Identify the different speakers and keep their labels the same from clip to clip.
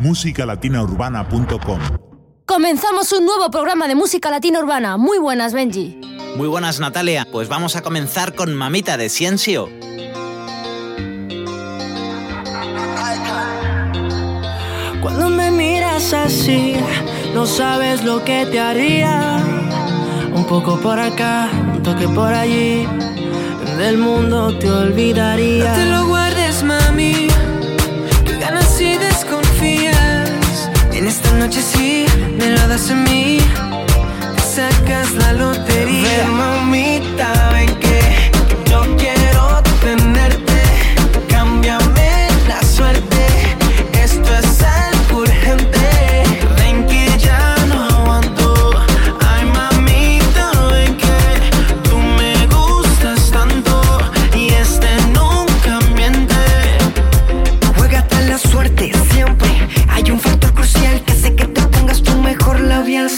Speaker 1: musicalatinaurbana.com.
Speaker 2: Comenzamos un nuevo programa de música latina urbana. Muy buenas, Benji.
Speaker 3: Muy buenas, Natalia. Pues vamos a comenzar con Mamita de Ciencio.
Speaker 4: Cuando me miras así, no sabes lo que te haría. Un poco por acá, un toque por allí. Del mundo te olvidaría.
Speaker 5: No te lo esta noche sí, me lo das a mí. Sacas la lotería.
Speaker 4: Ven, mamita, ven que yo quiero tenerte.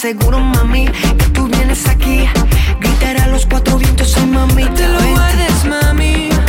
Speaker 5: Seguro, mami, que tú vienes aquí. Gritar a los cuatro vientos, ay, mami.
Speaker 4: No te lo guardes, mami.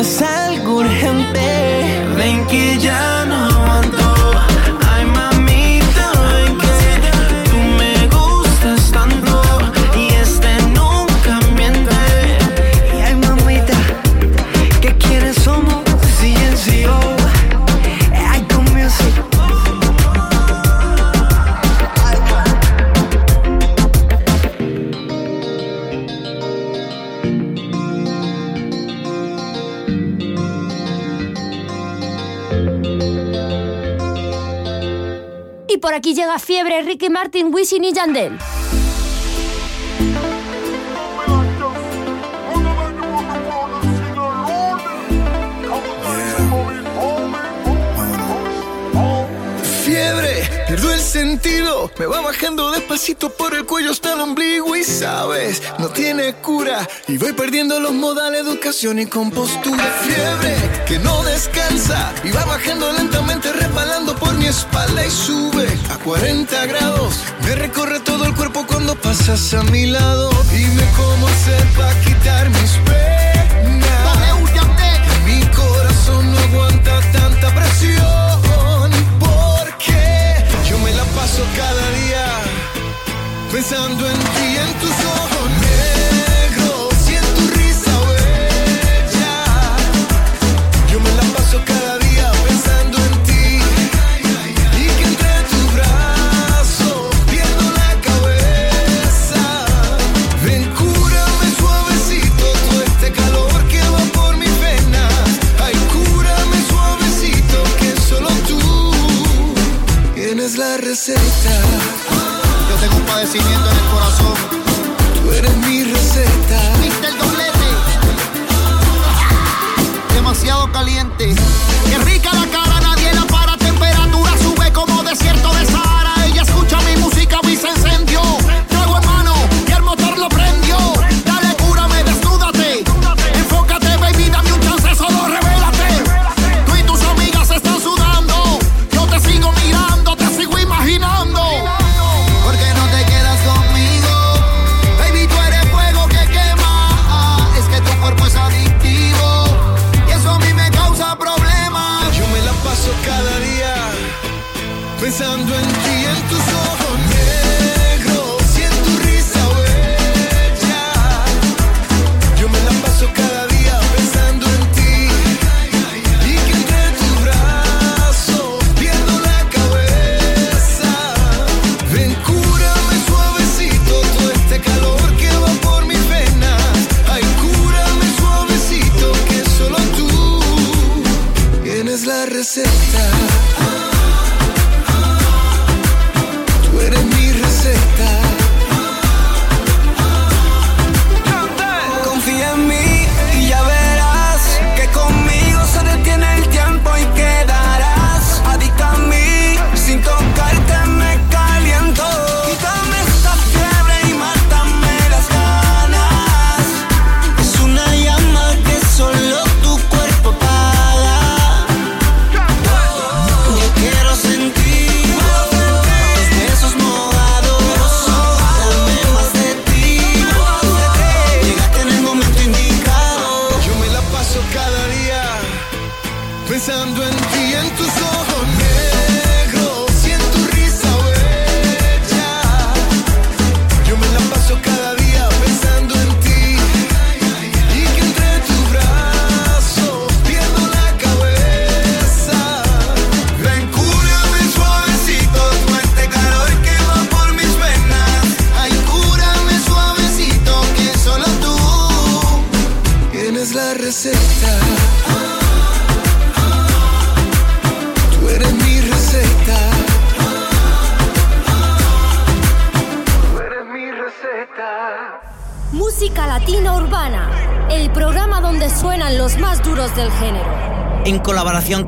Speaker 4: Es algo urgente. Ven que ya no
Speaker 2: aquí llega Fiebre, Ricky Martin, Wisin y Yandel.
Speaker 6: Fiebre, pierdo el sentido, me va bajando despacito por el cuello hasta el ombligo y sabes, no tiene cura y voy perdiendo los modales, educación y compostura. Fiebre que no descansa y va bajando lentamente por mi espalda y sube a 40 grados. Me recorre todo el cuerpo cuando pasas a mi lado. Dime cómo hacer para quitar mis penas. Mi corazón no aguanta tanta presión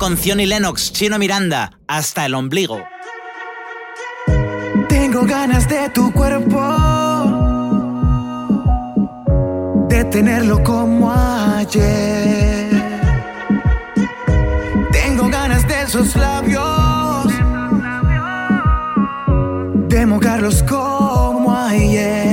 Speaker 3: con y Lennox, Chino Miranda, hasta el ombligo.
Speaker 7: Tengo ganas de tu cuerpo, de tenerlo como ayer. Tengo ganas de esos labios, de mojarlos como ayer.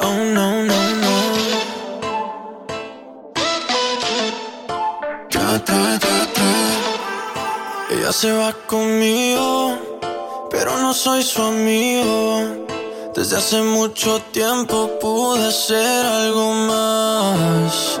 Speaker 8: Oh, no, no, no. Ella se va conmigo, pero no soy su amigo. Desde hace mucho tiempo pude ser algo más.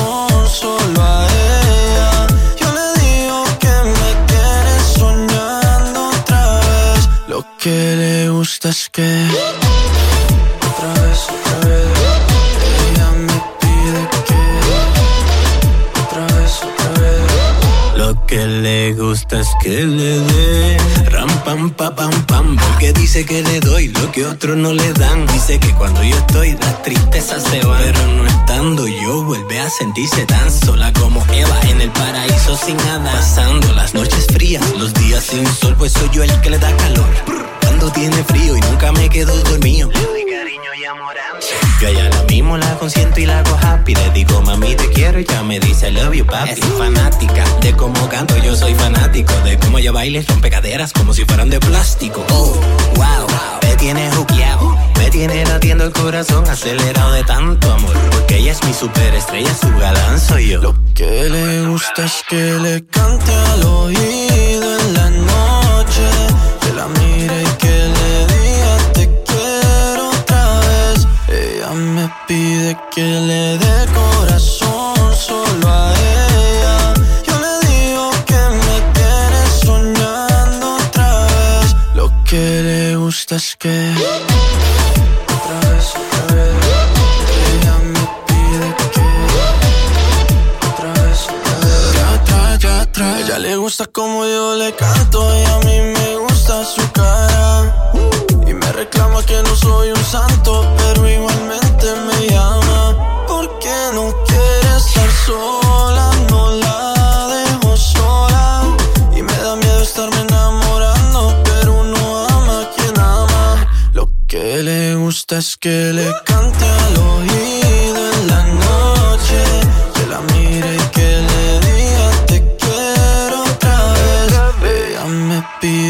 Speaker 8: que le gusta es que otra vez, otra vez ella me pide que otra vez, otra vez.
Speaker 9: Que le gusta es que le dé ram pam pa pam pam porque dice que le doy lo que otros no le dan. Dice que cuando yo estoy las tristezas se van pero no estando yo vuelve a sentirse tan sola como Eva en el paraíso sin nada. Pasando las noches frías los días sin sol pues soy yo el que le da calor cuando tiene frío y nunca me quedo dormido yo a ella la mismo la consiento y la hago happy. Le digo, mami, te quiero y ya me dice, I love you, papi. Es fanática de cómo canto, yo soy fanático. De cómo ella baila rompe caderas como si fueran de plástico. Oh, wow, me tiene juqueado. Me tiene latiendo el corazón acelerado de tanto amor. Porque ella es mi superestrella, su galán soy yo.
Speaker 8: Lo que le gusta es que le cante al oído en la noche. La mire y que le me pide que le dé corazón solo a ella. Yo le digo que me tiene soñando otra vez. Lo que le gusta es que otra vez, otra vez. Ella me pide que otra vez, otra vez. Ya atrás, ya atrás. Ella le gusta como yo le canto y a mí me gusta su cara. Y me reclama que no soy un santo, pero igualmente me llama porque no quiere estar sola, no la dejo sola y me da miedo estarme enamorando, pero uno ama a quien ama. Lo que le gusta es que le cante al oído en la noche, que la mire y que le diga te quiero otra vez. Ella me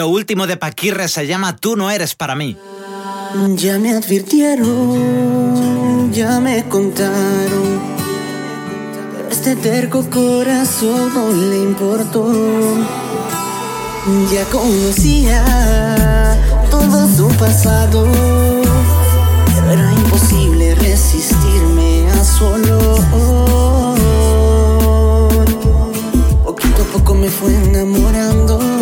Speaker 3: Lo último de Paquirre se llama Tú no eres para mí.
Speaker 10: Ya me advirtieron, ya me contaron. Este terco corazón no le importó. Ya conocía todo su pasado. Era imposible resistirme a su olor. Poquito a poco me fue enamorando.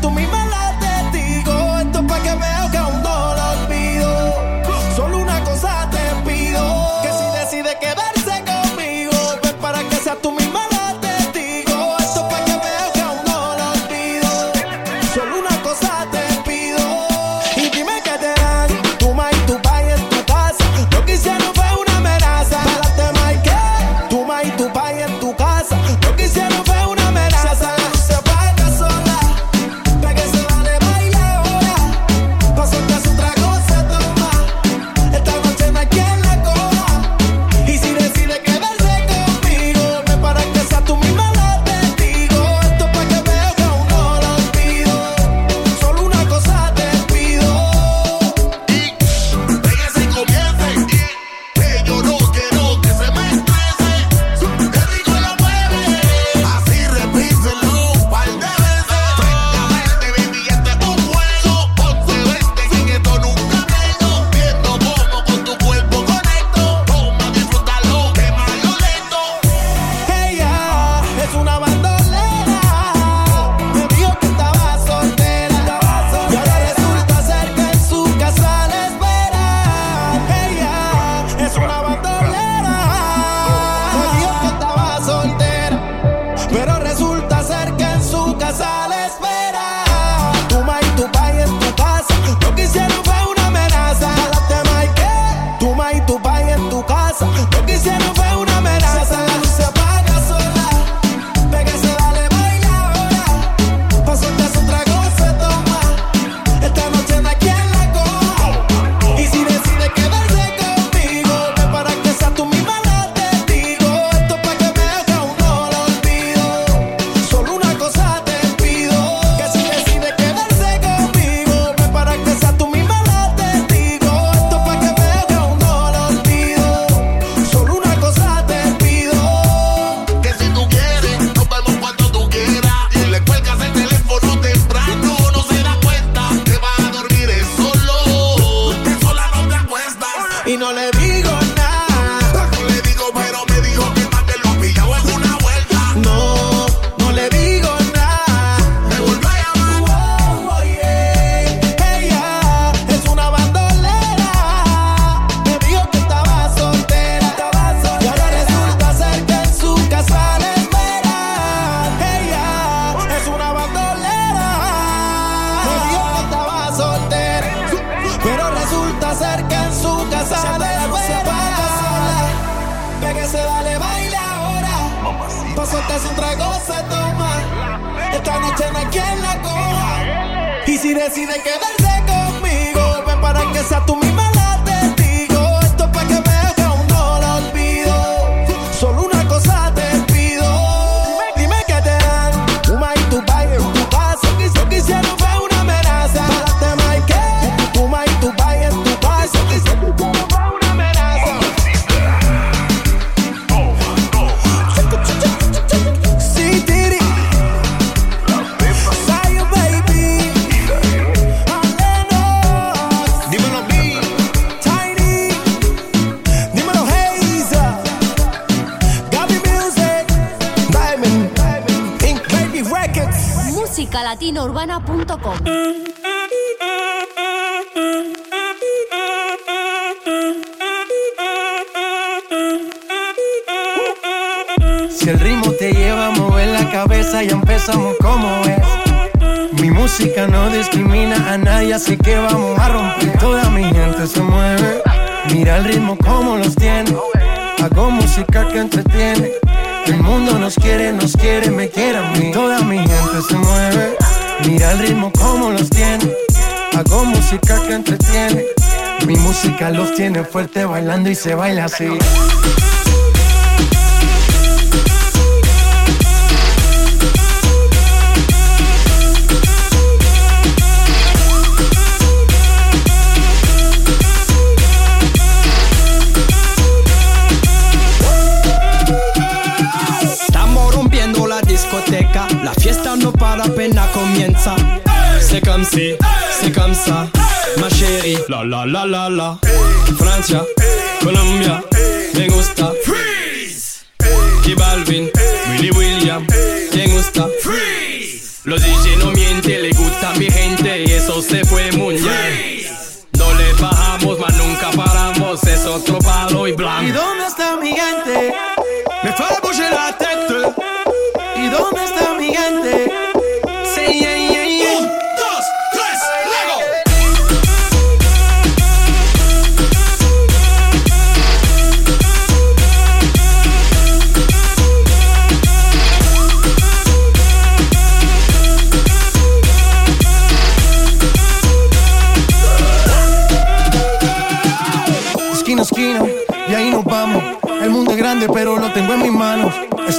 Speaker 10: Tú
Speaker 7: misma
Speaker 2: musicalatinourbana.com.
Speaker 11: Si el ritmo te lleva a mover la cabeza, ya empezamos como es. Mi música no discrimina a nadie, así que vamos a romper. Toda mi gente se mueve. Mira el ritmo como los tiene. Hago música que entretiene. El mundo nos quiere, nos quiere, me quiere a mí. Toda mi gente se mueve. Mira el ritmo como los tiene. Hago música que entretiene. Mi música los tiene fuerte bailando y se baila así.
Speaker 12: La fiesta no para apenas comienza. C'est comme si, c'est comme ça, ma chérie. La la la la la. Francia, Colombia, me gusta. Freeze. J Balvin, Willy William, me gusta. Freeze. Los DJ no mienten, le gusta mi gente y eso se fue muy bien. No le bajamos, mas nunca paramos, es otro palo y
Speaker 11: ¿Y
Speaker 12: blanco.
Speaker 11: dónde está mi gente?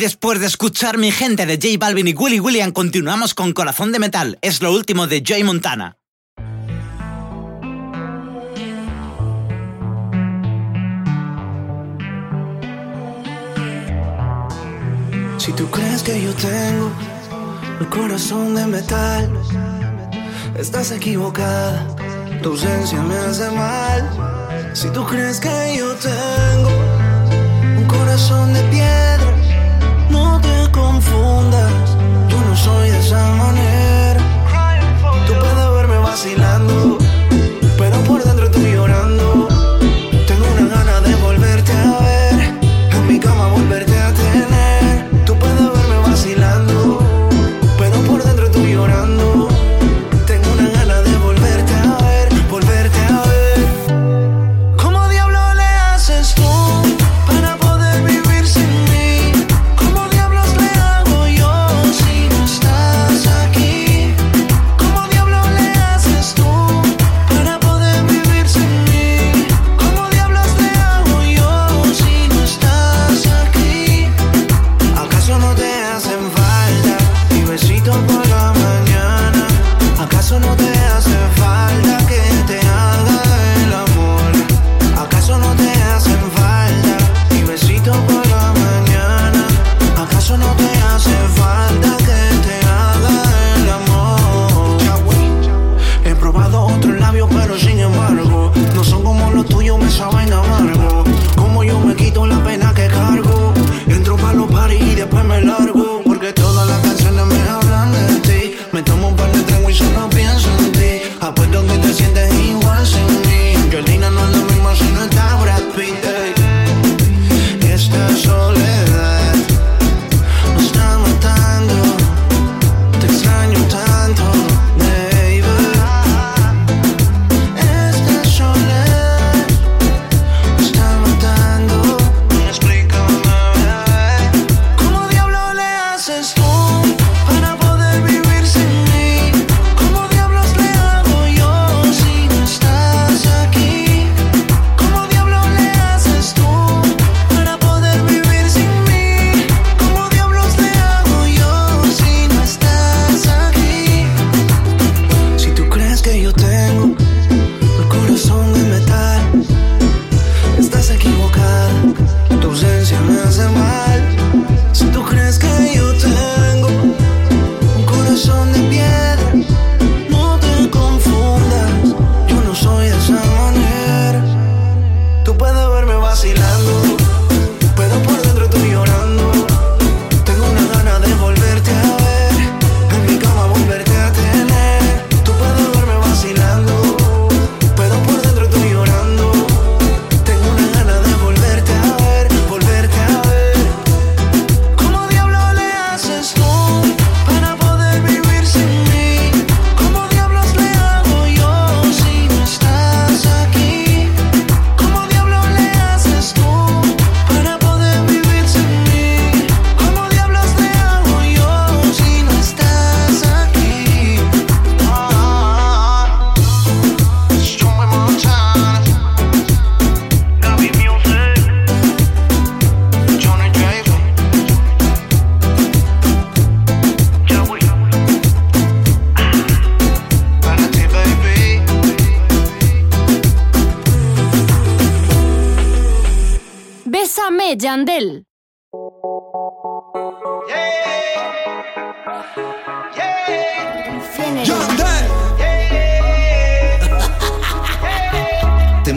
Speaker 3: Después de escuchar mi gente de J Balvin y Willy William, continuamos con Corazón de Metal. Es lo último de Joy Montana.
Speaker 4: Si tú crees que yo tengo el corazón de metal, estás equivocada. Tu ausencia me hace mal. Si tú crees que yo tengo un corazón de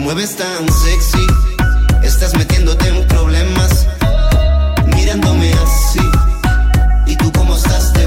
Speaker 6: mueves tan sexy, estás metiéndote en problemas, mirándome así. ¿Y tú cómo estás? Te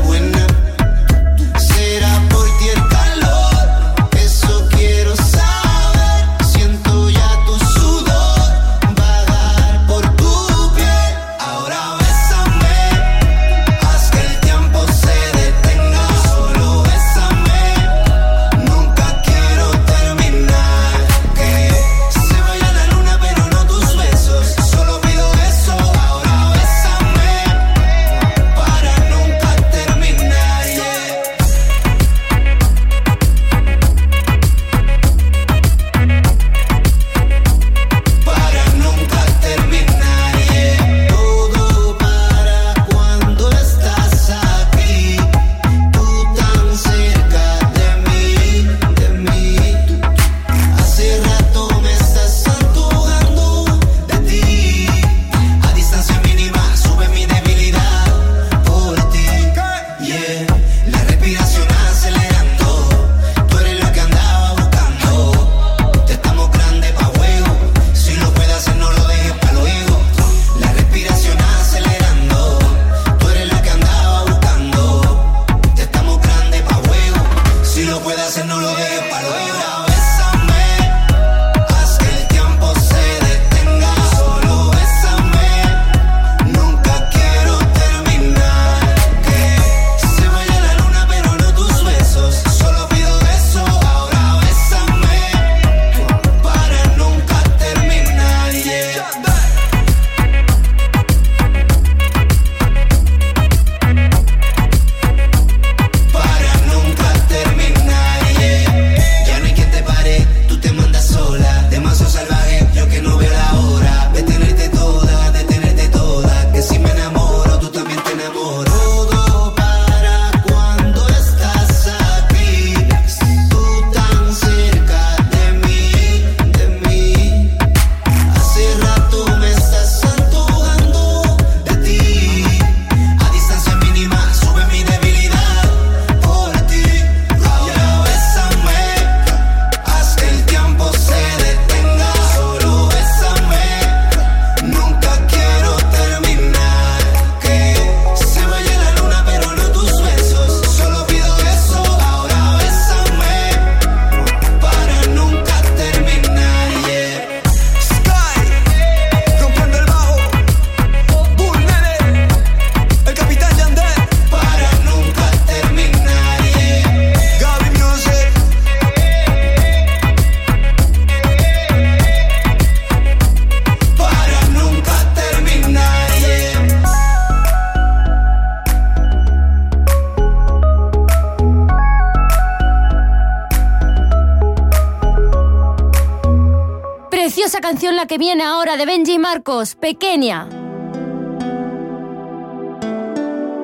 Speaker 2: Marcos, pequeña.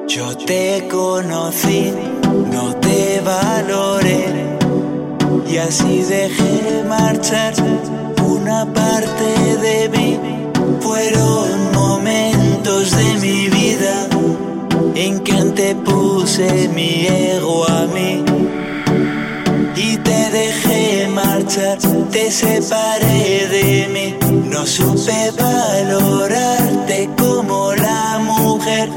Speaker 13: Yo te conocí, no te valoré y así dejé marchar una parte de mí. Fueron momentos de mi vida en que antepuse mi ego a mí y te dejé marchar, te separé de mí no supe valorarte como la mujer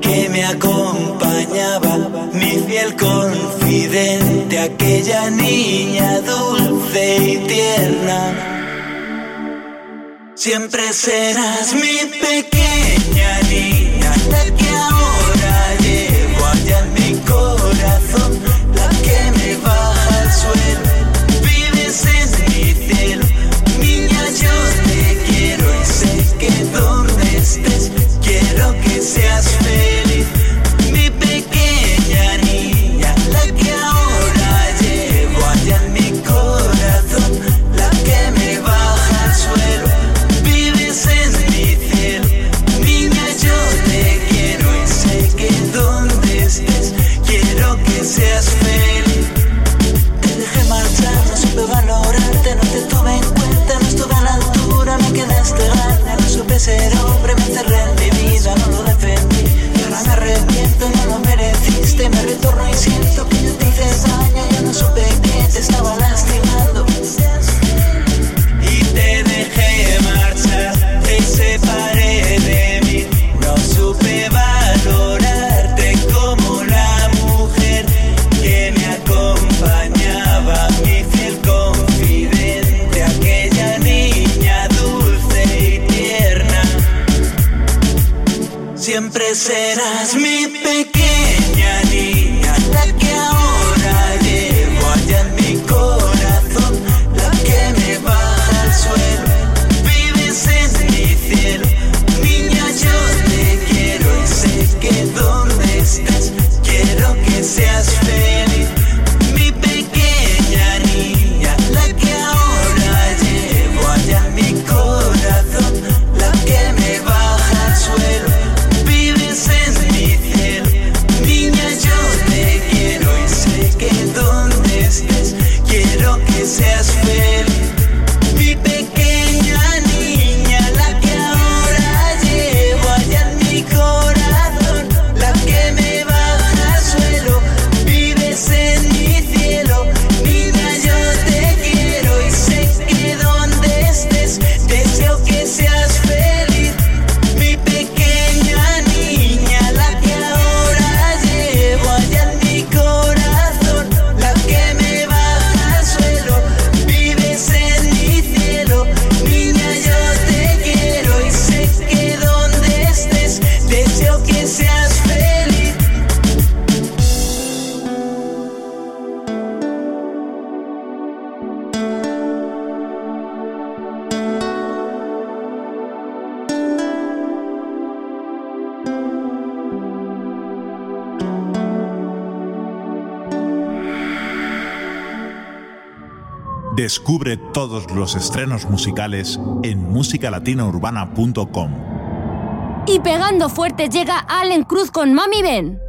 Speaker 13: que me acompañaba, mi fiel confidente, aquella niña dulce y tierna. Siempre serás mi pequeña niña. ser hombre, meterle en mi vida, no lo
Speaker 1: Descubre todos los estrenos musicales en musicalatinourbana.com.
Speaker 2: Y pegando fuerte llega Allen Cruz con Mami Ben.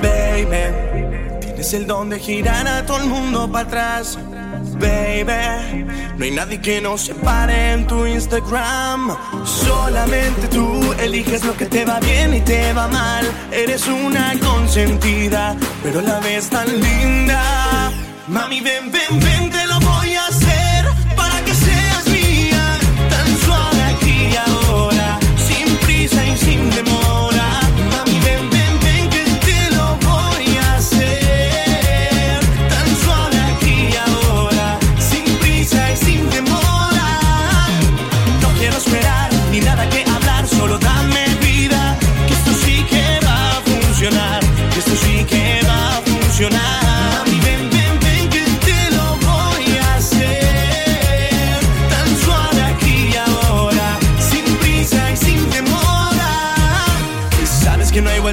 Speaker 11: Baby, tienes el don de girar a todo el mundo para atrás baby. No hay nadie que nos separe en tu Instagram. Solamente tú eliges lo que te va bien y te va mal. Eres una consentida, pero la ves tan linda. Mami, ven, ven, ven,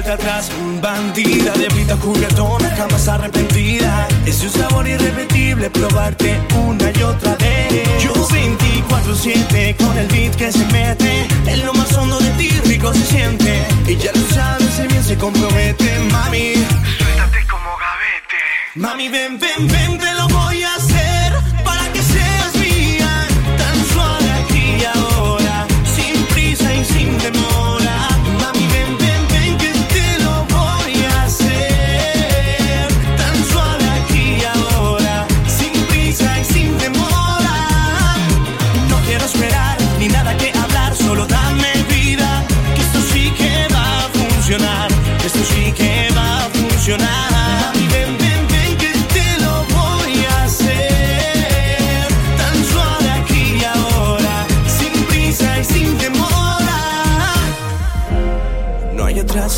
Speaker 11: vuelta atrás, bandida de vida juguetona, jamás arrepentida. Es un sabor irrepetible probarte una y otra vez. Yo 24-7 con el beat que se mete, en lo más hondo de ti rico se siente. Y ya lo sabes, si bien se compromete, mami. Suéltate como gavete. Mami, ven, ven, ven, te lo voy a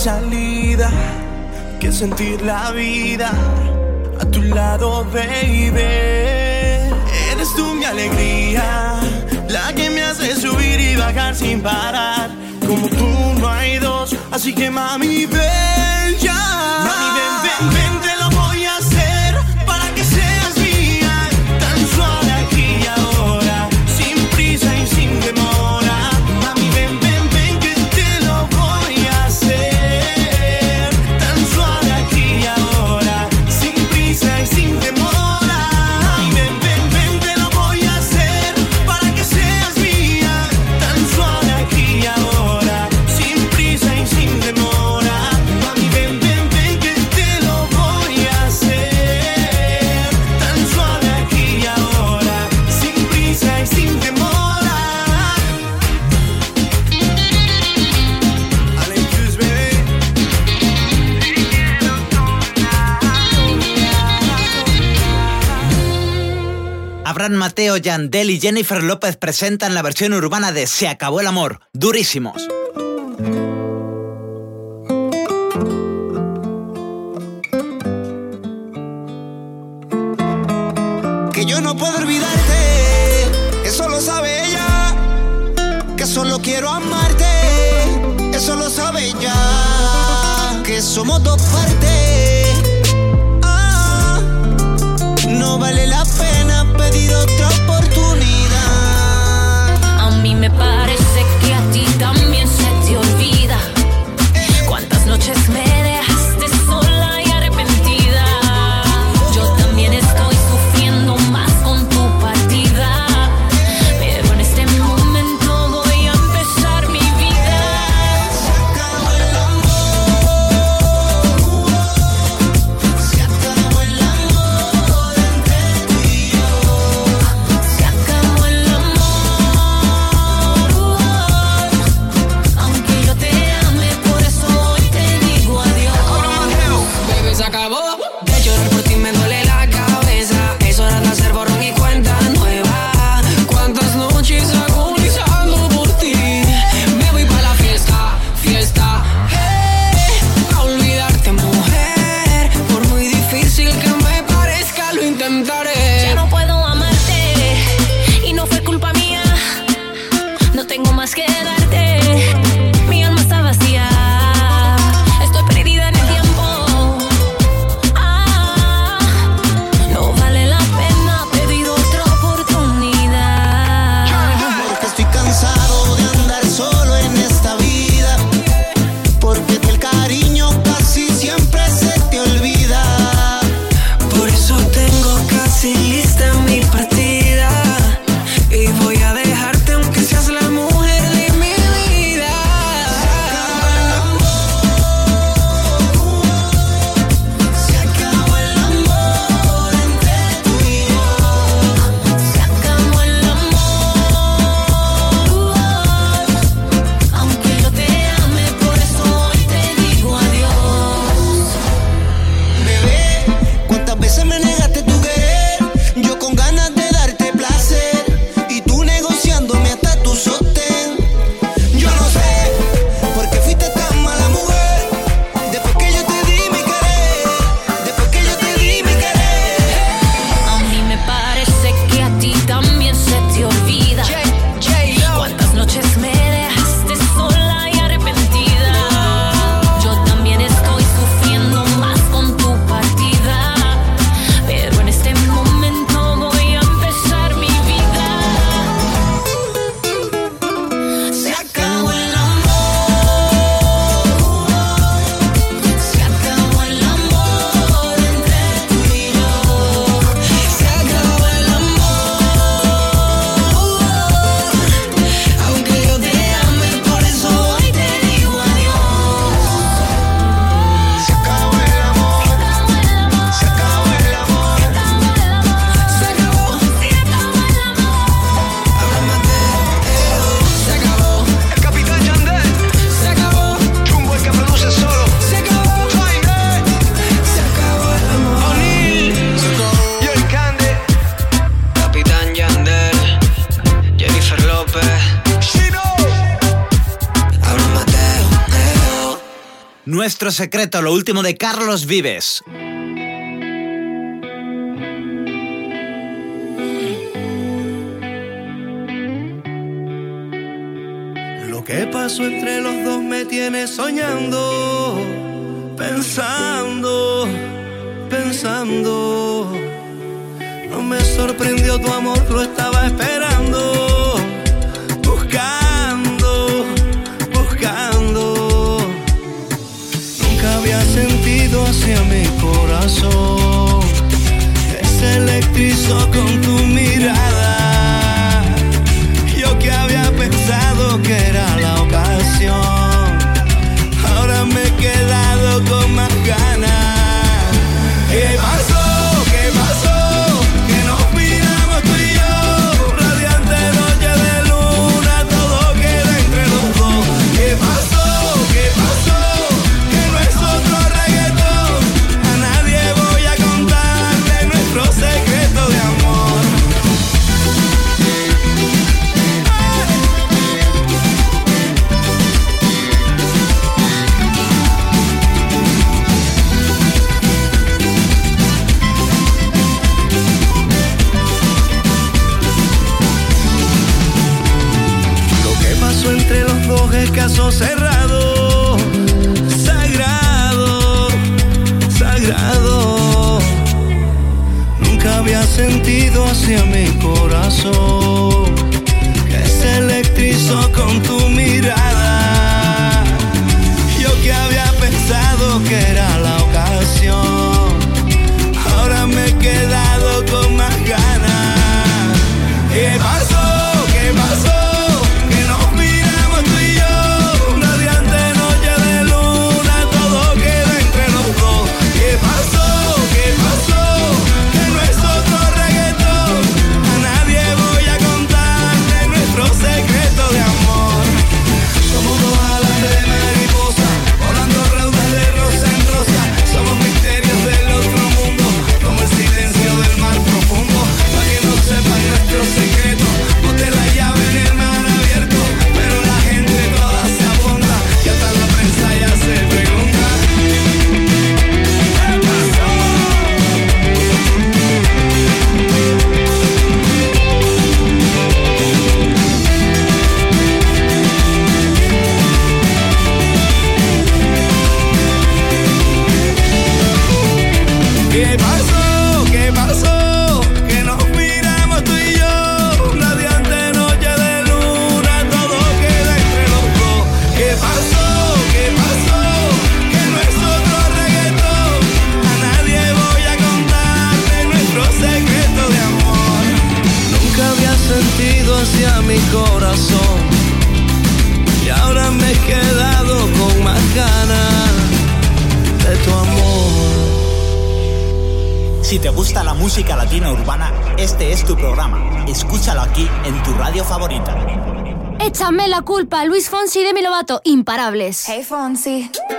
Speaker 11: salida que sentir la vida a tu lado, baby. Eres tú mi alegría, la que me hace subir y bajar sin parar. Como tú no hay dos, así que mami, ven ya. Mami, ven, ven, ven.
Speaker 14: Mateo, Yandel y Jennifer López presentan la versión urbana de Se acabó el amor, durísimos. Secreto, lo último de Carlos Vives.
Speaker 11: Lo que pasó entre los dos me tiene soñando, pensando.
Speaker 2: Hey,
Speaker 14: Fonzie.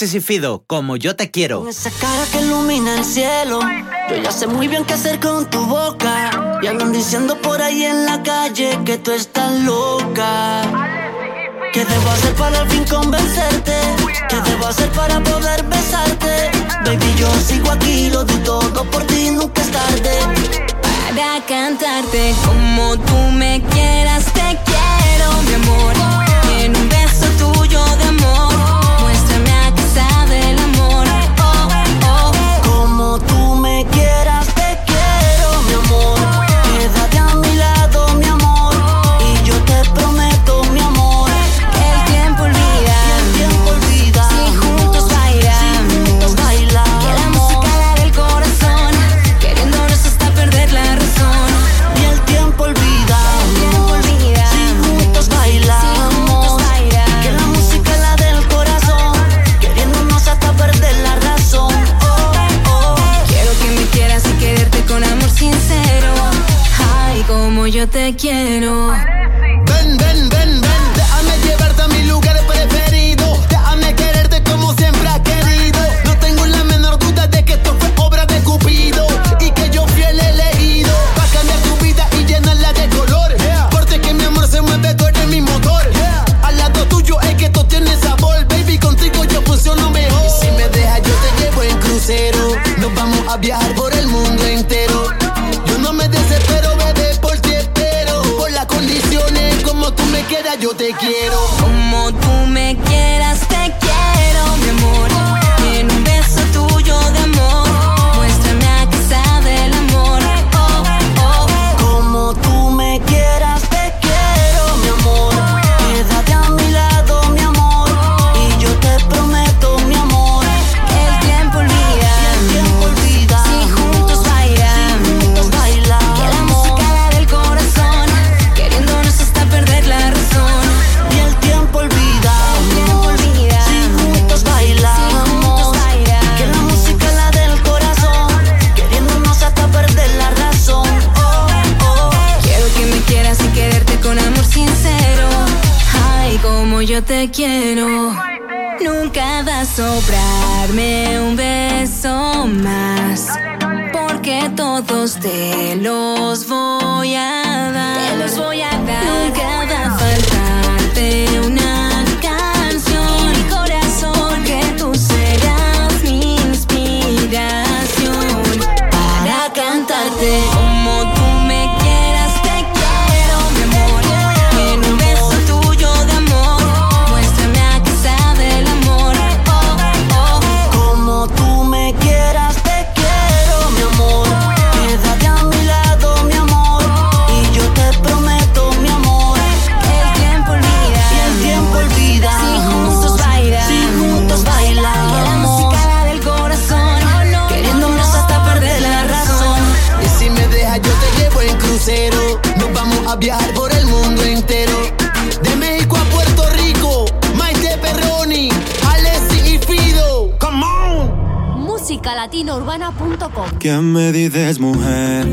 Speaker 14: Alexis Fido, como yo te quiero.
Speaker 10: Esa cara que ilumina el cielo, yo ya sé muy bien qué hacer con tu boca. Y andan diciendo por ahí en la calle que tú estás loca. ¿Qué debo hacer para al fin convencerte? ¿Qué debo hacer para poder besarte? Baby, yo sigo aquí, lo doy todo por ti, nunca es tarde.
Speaker 6: Para cantarte como tú me quieras, te quiero, mi amor ¿Qué
Speaker 10: me
Speaker 15: dices, mujer?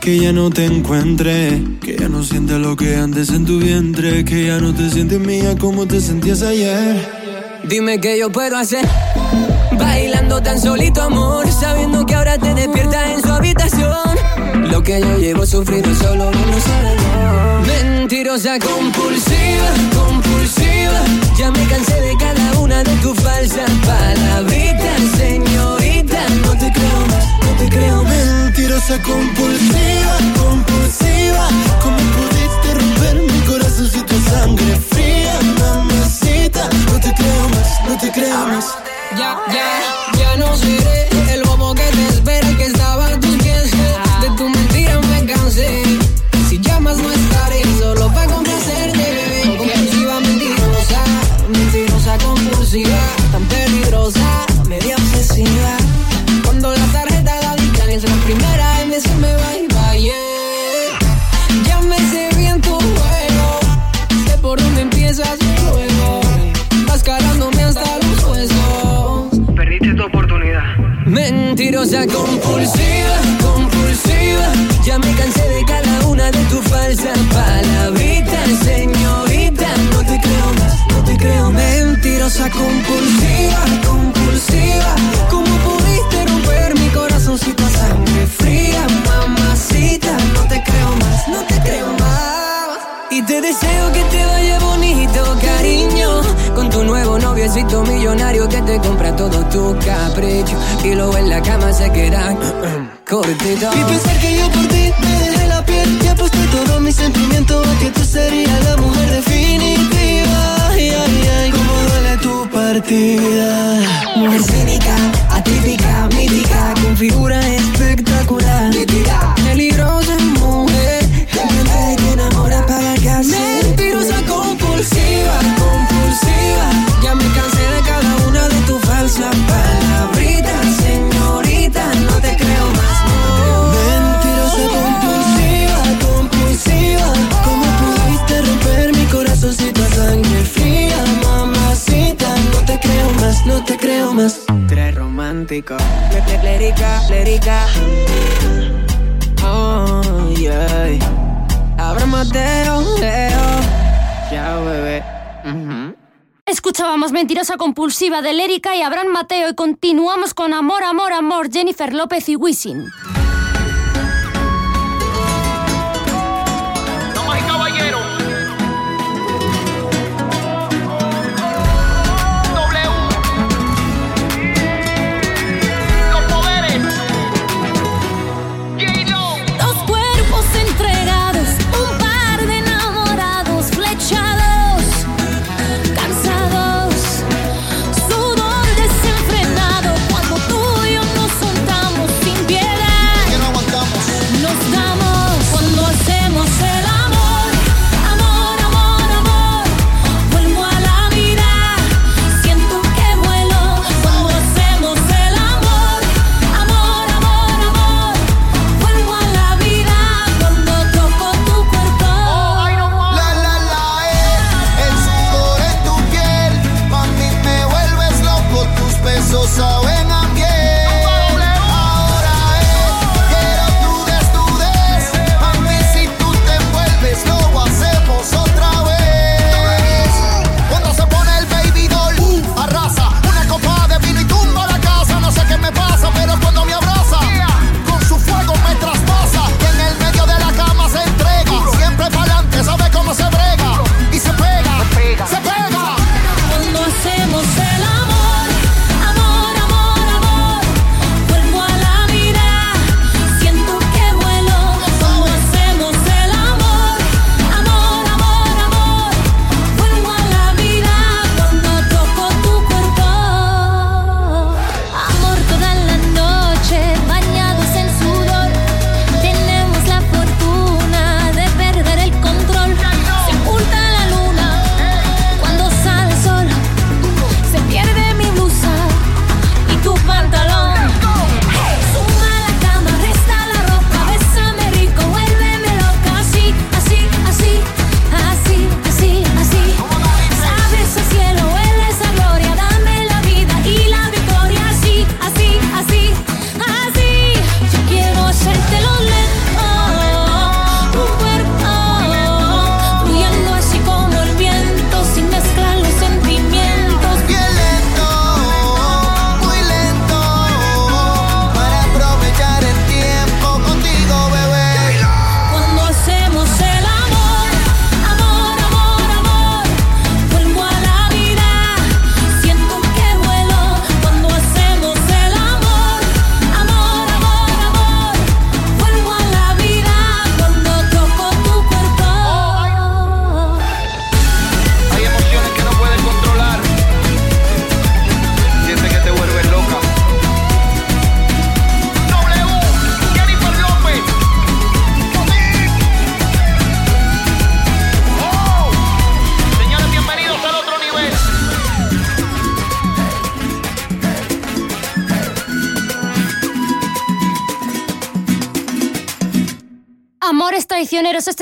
Speaker 15: Que ya no te encuentre, que ya no sientes lo que antes en tu vientre, que ya no te sientes mía como te sentías ayer.
Speaker 4: Dime qué yo puedo hacer. Bailando tan solito, amor. Sabiendo que ahora te despiertas en su habitación. Lo que yo llevo sufrido solo no lo. Mentirosa, compulsiva, compulsiva. Ya me cansé de cada una de tus falsas palabritas, señorita. No te creo más, te creo.
Speaker 15: Mentirosa, compulsiva, compulsiva. ¿Cómo pudiste romper mi corazón si tu sangre fría, mamacita? No te creo más, no te creo más.
Speaker 4: Ya, ya, ya no seré el bobo que te espera y que estaba a tus pies. De tu mentira me cansé. Si llamas no estaré solo para complacerte, bebé. Compulsiva, mentirosa, mentirosa, compulsiva, tan peligrosa, media obsesiva. Cuando la tarjeta la dictan es la primera en decirme bye bye. yeah. Ya me sé bien tu juego, sé por dónde empiezas luego. Vas calándome hasta los huesos. Perdiste tu oportunidad. Mentirosa, compulsiva, compulsiva. Ya me cansé de cada una de tus falsas palabritas, señorita. No te creo más, no te creo. Mentirosa, compulsiva, compulsiva. ¿Cómo pudiste romper millonario que te compra todo tu capricho. Y luego en la cama se queda cortito.
Speaker 16: Y pensar que yo por ti me dejé la piel y aposté todo mi sentimiento a que tú serías la mujer definitiva. Ay, ay, ay, cómo duele tu partida.
Speaker 4: Mujer cínica, atípica, mítica, con figura espectacular. Nítida, te creo más. Tres romántico. Lérica, lérica. Oh, yeah. Abra Mateo, Leo. Ya, bebé.
Speaker 2: Escuchábamos Mentirosa Compulsiva de Lérica y Abraham Mateo y continuamos con Amor, Amor, Amor, Jennifer López y Wisin.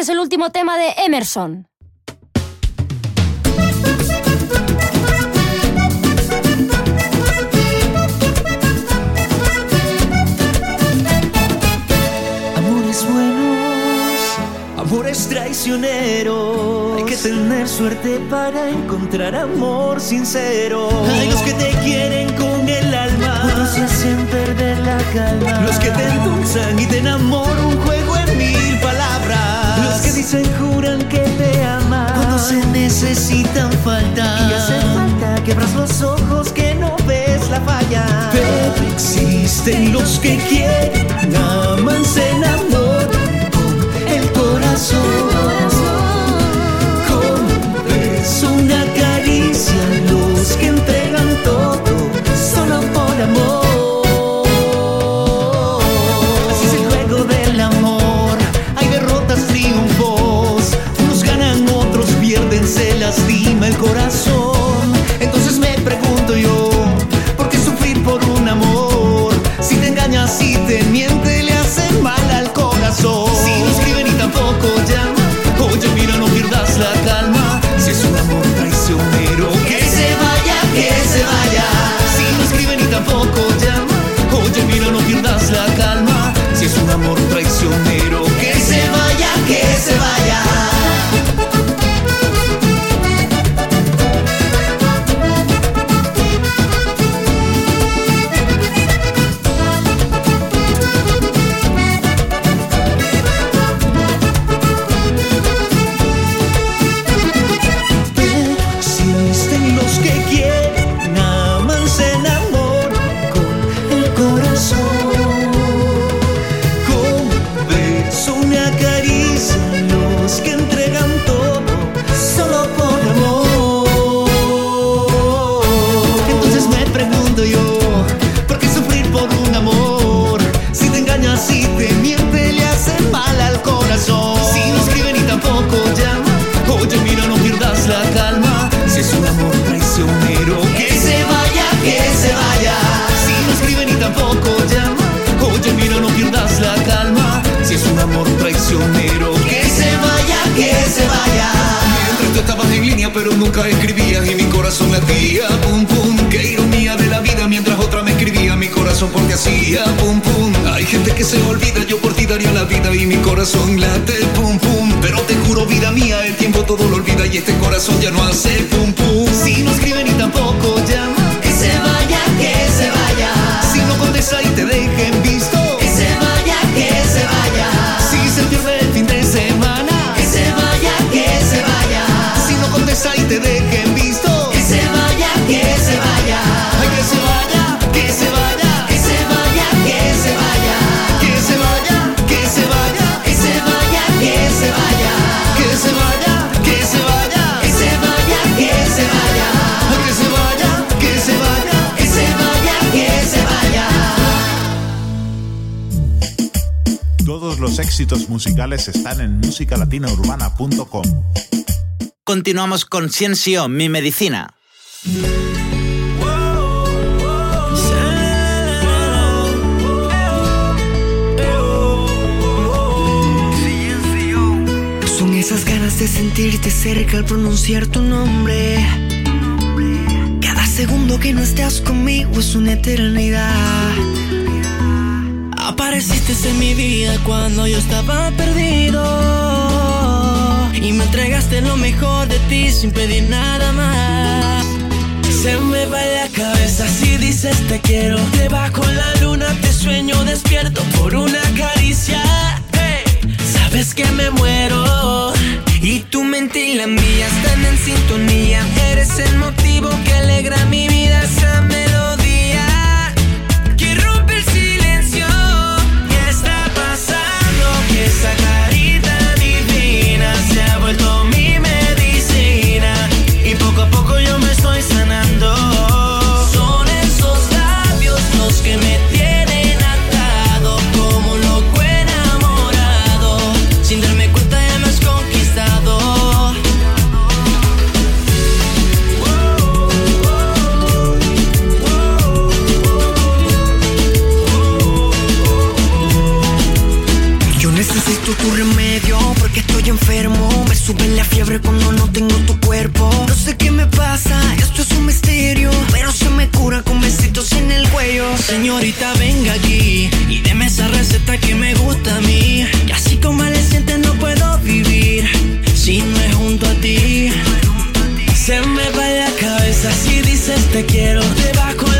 Speaker 2: es el último tema de Emerson.
Speaker 10: Amores buenos, amores traicioneros. Hay que tener suerte para encontrar amor sincero. Hay los que te quieren con el alma, otros hacen perder la calma. Los que te endulzan y te enamoran un juego dicen, juran que te aman. Cuando se necesitan falta. Y hace falta, quebras los ojos que no ves la falla. Pero existen los que quieren, amanse en amor con el corazón. corazón ya no hace
Speaker 1: están en musicalatinaurbana.com.
Speaker 3: Continuamos con Ciencio, mi medicina.
Speaker 4: Son esas ganas de sentirte cerca al pronunciar tu nombre. Cada segundo que no estás conmigo es una eternidad.
Speaker 11: Apareciste en mi vida cuando yo estaba perdido. Y me entregaste lo mejor de ti sin pedir nada más. Se me va la cabeza si dices te quiero. Te bajo la luna te sueño despierto por una caricia. Sabes que me muero.
Speaker 4: Y tu mente y la mía están en sintonía. Eres el motivo que alegra mi vida. Esa
Speaker 11: cuando no tengo tu cuerpo. No sé qué me pasa, esto es un misterio. Pero se me cura con besitos en el cuello.
Speaker 17: Señorita, venga aquí y deme esa receta que me gusta a mí. Y así como le no puedo vivir si no es junto a ti. Se me va la cabeza si dices te quiero debajo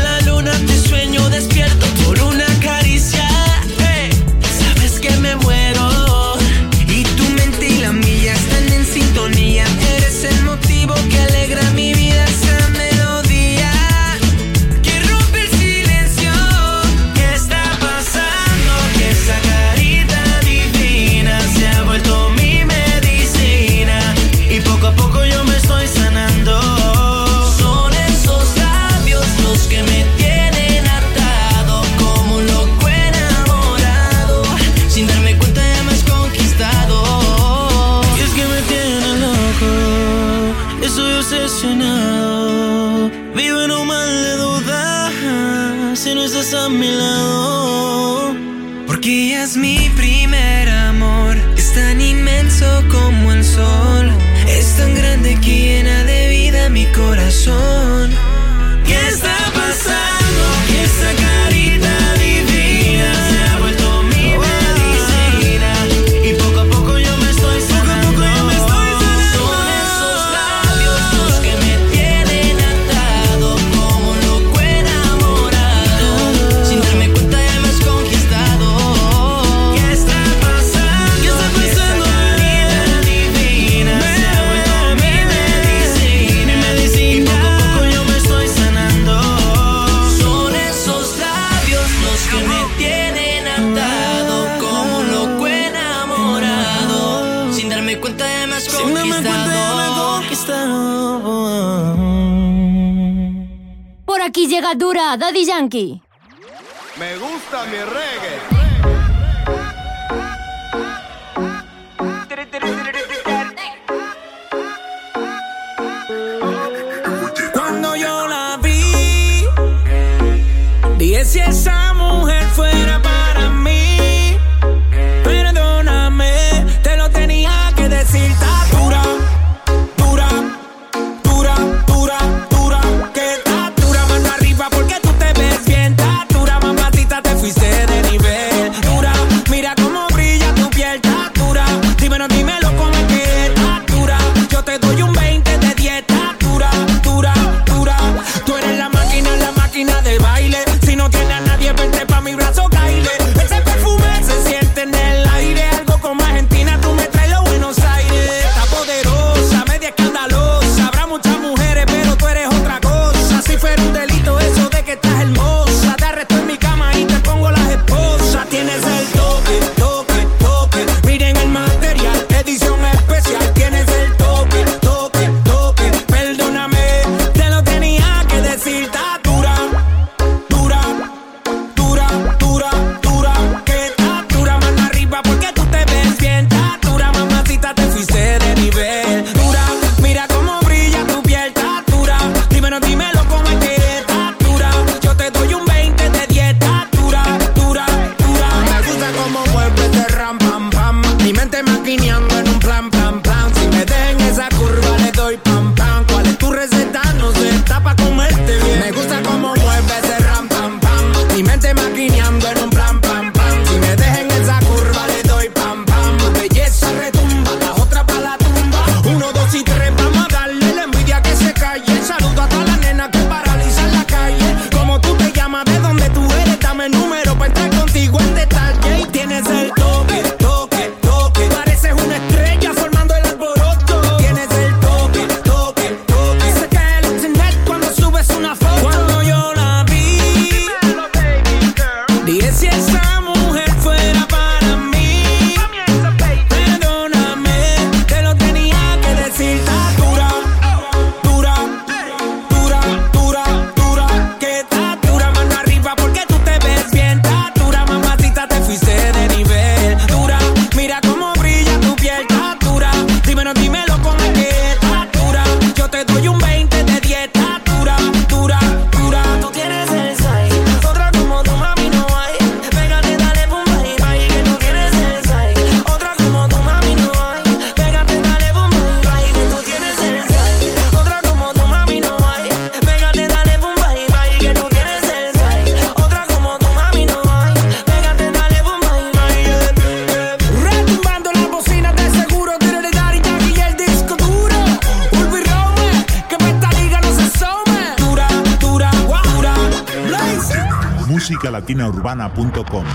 Speaker 1: musicalatinaurbana.com.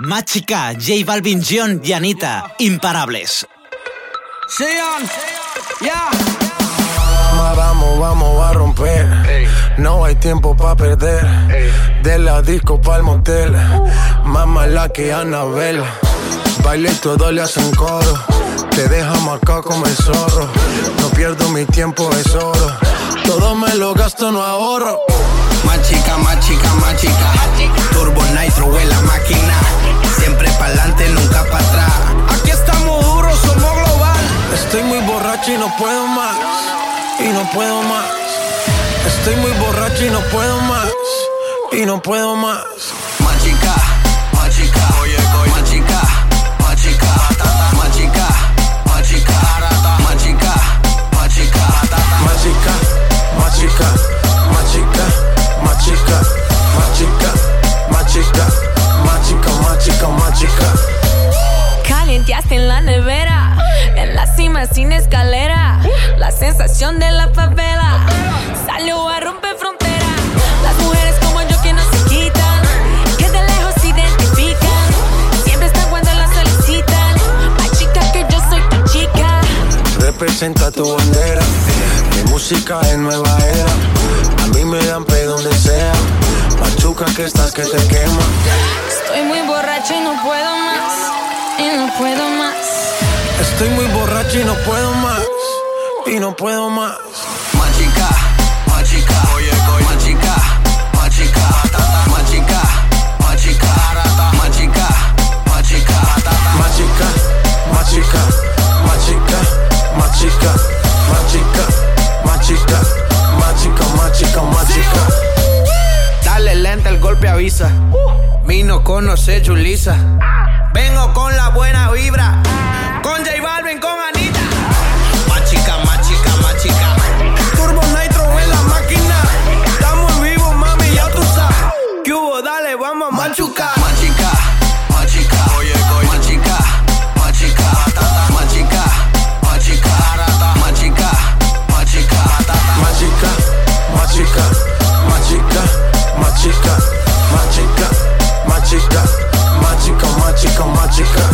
Speaker 3: Machica, J Balvin, John y Anita, imparables.
Speaker 8: Sean, ya.
Speaker 18: Vamos, vamos a romper. No hay tiempo para perder. De la disco pa'l motel. Más mala que Anabel. Baile y todo le hacen coro. Te deja marcado como el zorro. No pierdo mi tiempo, es oro. Todo me lo gasto, no ahorro.
Speaker 6: Más chica, más chica, más chica. Turbo Nitro en la máquina. Siempre pa'lante, nunca para atrás.
Speaker 8: Aquí estamos duros, somos global.
Speaker 18: Estoy muy borracho y no puedo más. Y no puedo más. Estoy muy borracho y no puedo más. Y no puedo más.
Speaker 6: Más chica, más chica. Oye, chica, más chica. Más chica, más chica. Más chica, más chica.
Speaker 18: Más chica, más chica, más chica, más chica, más chica, más chica, más chica, más chica, más chica.
Speaker 14: Calienteaste en la nevera, en la cima sin escalera. La sensación de la favela salió a romper frontera. Las mujeres como yo que no se quitan, que de lejos se identifican. Siempre están cuando las solicitan. Más chica que yo soy tu chica.
Speaker 18: Representa tu bandera. Mi música es nueva era. Me dan pe donde sea. Machuca que estás que te quema.
Speaker 14: Estoy muy borracho y no puedo más. Y no puedo más.
Speaker 18: Estoy muy borracho y no puedo más. Y no puedo más.
Speaker 6: Más chica, más chica. Oye, más chica, más chica. Más chica, más chica. Más chica, más chica
Speaker 18: más chica, más.
Speaker 8: Dale lenta, el golpe avisa. Uh. Vino con no sé, Julisa. Ah. Vengo con la buena vibra. Con J Balvin, con Anita. magica, magica.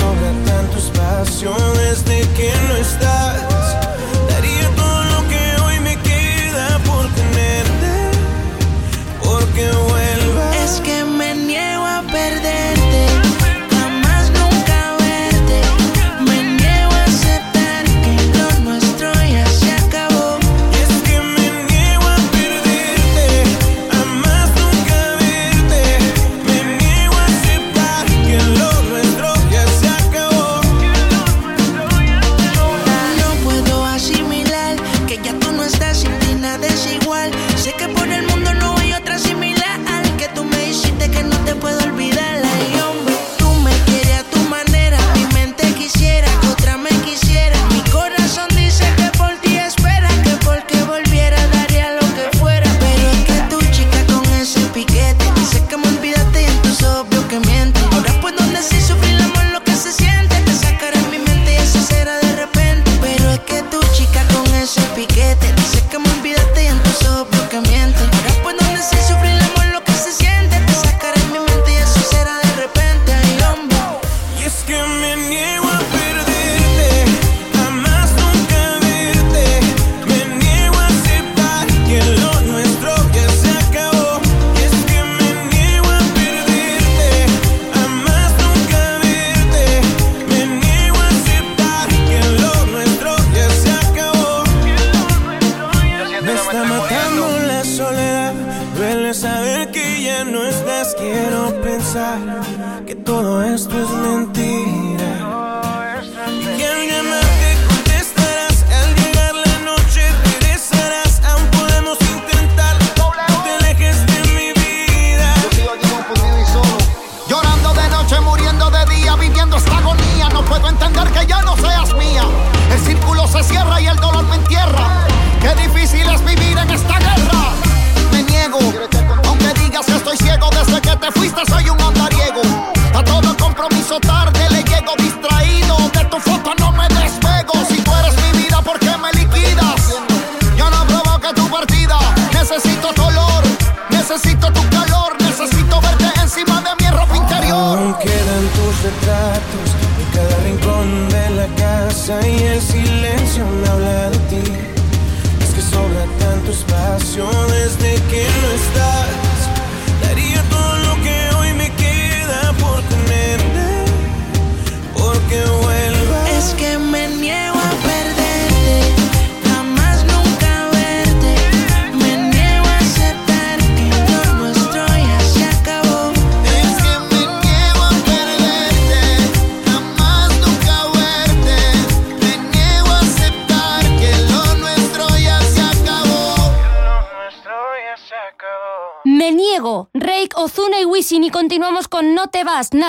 Speaker 8: Sobra tanto espacio desde que no estás. Daría todo lo que hoy me queda por tenerte, porque vuelvas.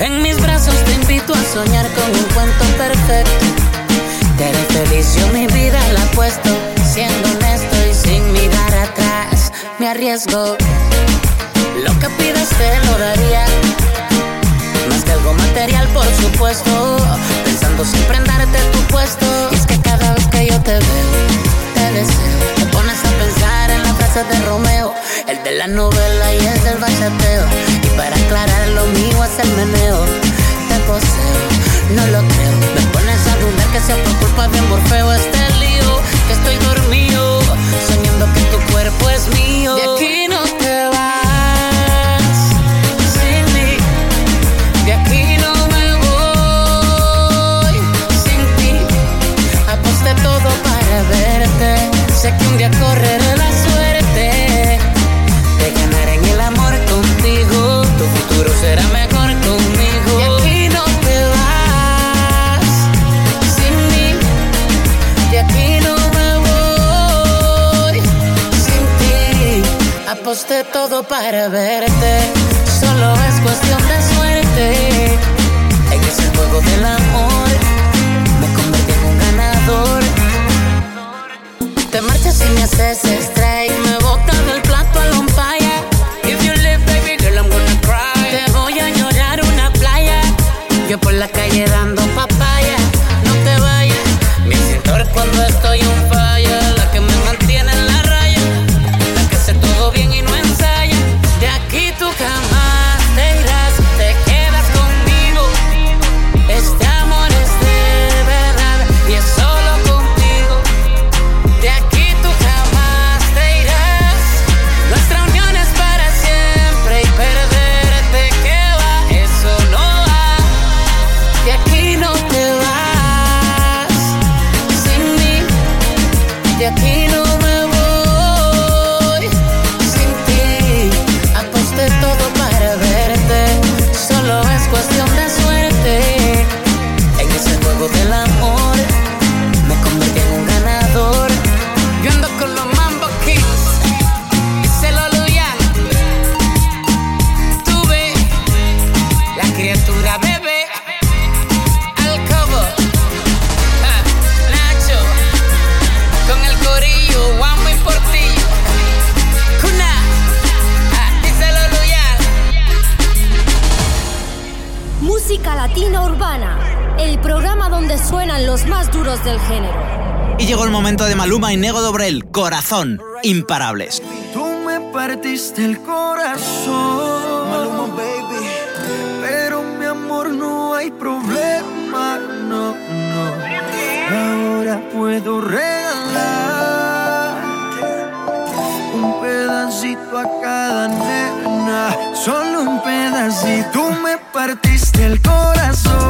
Speaker 19: En mis brazos te invito a soñar con un cuento perfecto. Te haré feliz, yo mi vida la apuesto. Siendo honesto y sin mirar atrás, me arriesgo. Lo que pidas te lo daría. Más que algo material, por supuesto. Pensando siempre en darte tu puesto. Y es que cada vez que yo te veo, te deseo. Te pones a pensar en la frase de Romeo. El de la novela y el del bachateo. Y para aclarar lo mío es el meneo. Te poseo, no lo creo. Me pones a dudar que sea por culpa de Morfeo este lío. Que estoy dormido, soñando que tu cuerpo es mío. De aquí no te vas sin mí. De aquí no me voy sin ti. Aposté todo para verte. Sé que un día correré Aposté todo para verte. Solo es cuestión de suerte. En ese juego del amor me convertí en un ganador. Te marchas y me haces strike. Me bota del plato al on fire. If you live, baby girl, I'm gonna cry. Te voy a llorar una playa. Yo por la calle dando papaya. No te vayas. Mi cintor cuando estoy on Y
Speaker 3: llegó el momento de Maluma y Nego Dobrel, Corazón, imparables.
Speaker 11: Tú me partiste el corazón. Maluma, baby. Pero mi amor, no hay problema, no, no. Ahora puedo regalar un pedacito a cada nena. Solo un pedacito. Tú me partiste el corazón.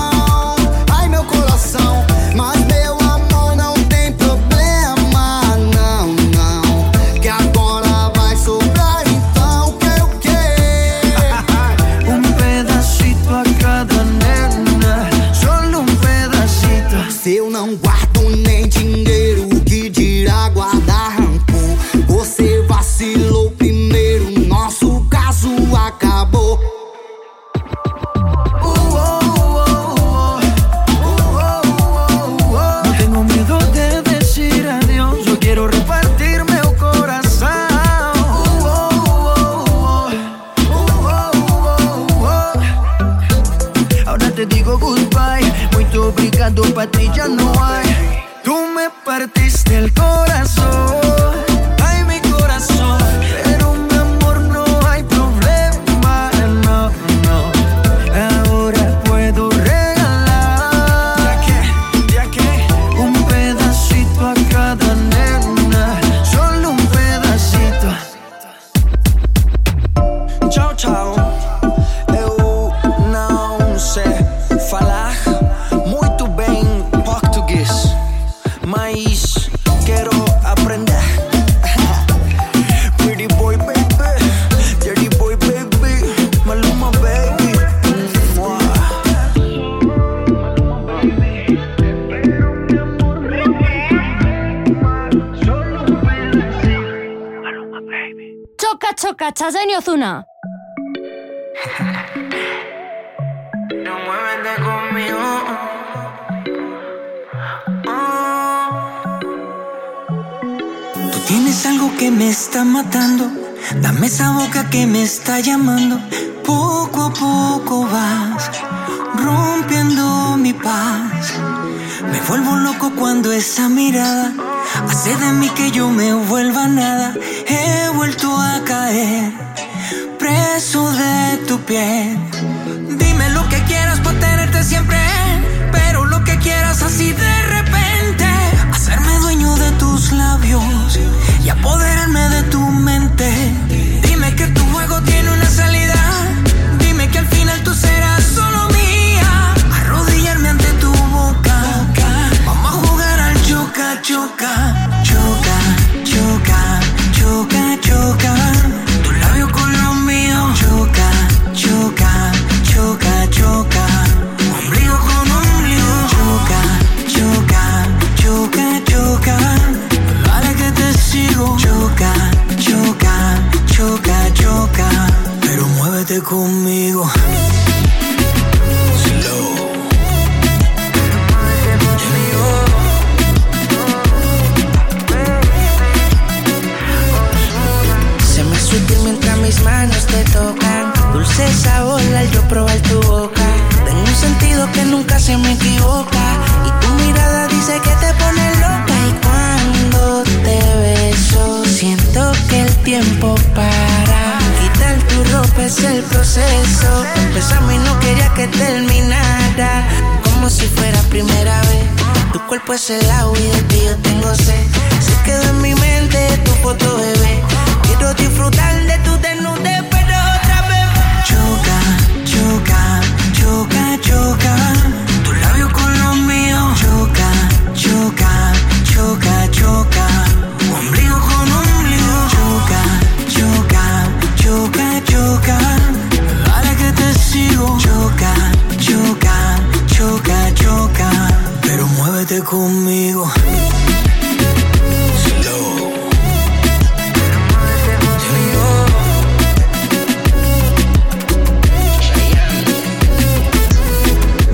Speaker 2: Chayanne y Ozuna.
Speaker 11: No muévete conmigo.
Speaker 4: Tú tienes algo que me está matando. Dame esa boca que me está llamando. Poco a poco vas rompiendo mi paz. Me vuelvo loco cuando esa mirada hace de mí que yo me vuelva nada. He vuelto a caer preso de tu piel. Dime lo que quieras por tenerte siempre, pero lo que quieras así de repente. Hacerme dueño de tus labios y apoderarme de tu mente. Dime que tu juego tiene una salida. Dime que al final tú serás solo mía. Arrodillarme ante tu boca. Vamos a jugar al choca, choca, conmigo.
Speaker 20: Se me sutil mientras mis manos te tocan. Dulce sabor al yo probar tu boca. Tengo un sentido que nunca se me equivoca. Y tu mirada dice que te pone loca. Y cuando te beso, siento que el tiempo para.
Speaker 4: Empecé el proceso. Empezamos y no quería que terminara. Como si fuera primera vez. Tu cuerpo es el agua y de ti yo tengo sed. Se quedó en mi mente tu foto, bebé. Quiero disfrutar de tu desnudez, pero otra vez. Choca, choca, choca, choca. Tu labio con los míos. Choca, choca, choca, choca. Choca. Para que te sigo. Choca, choca, choca, choca. Pero muévete conmigo.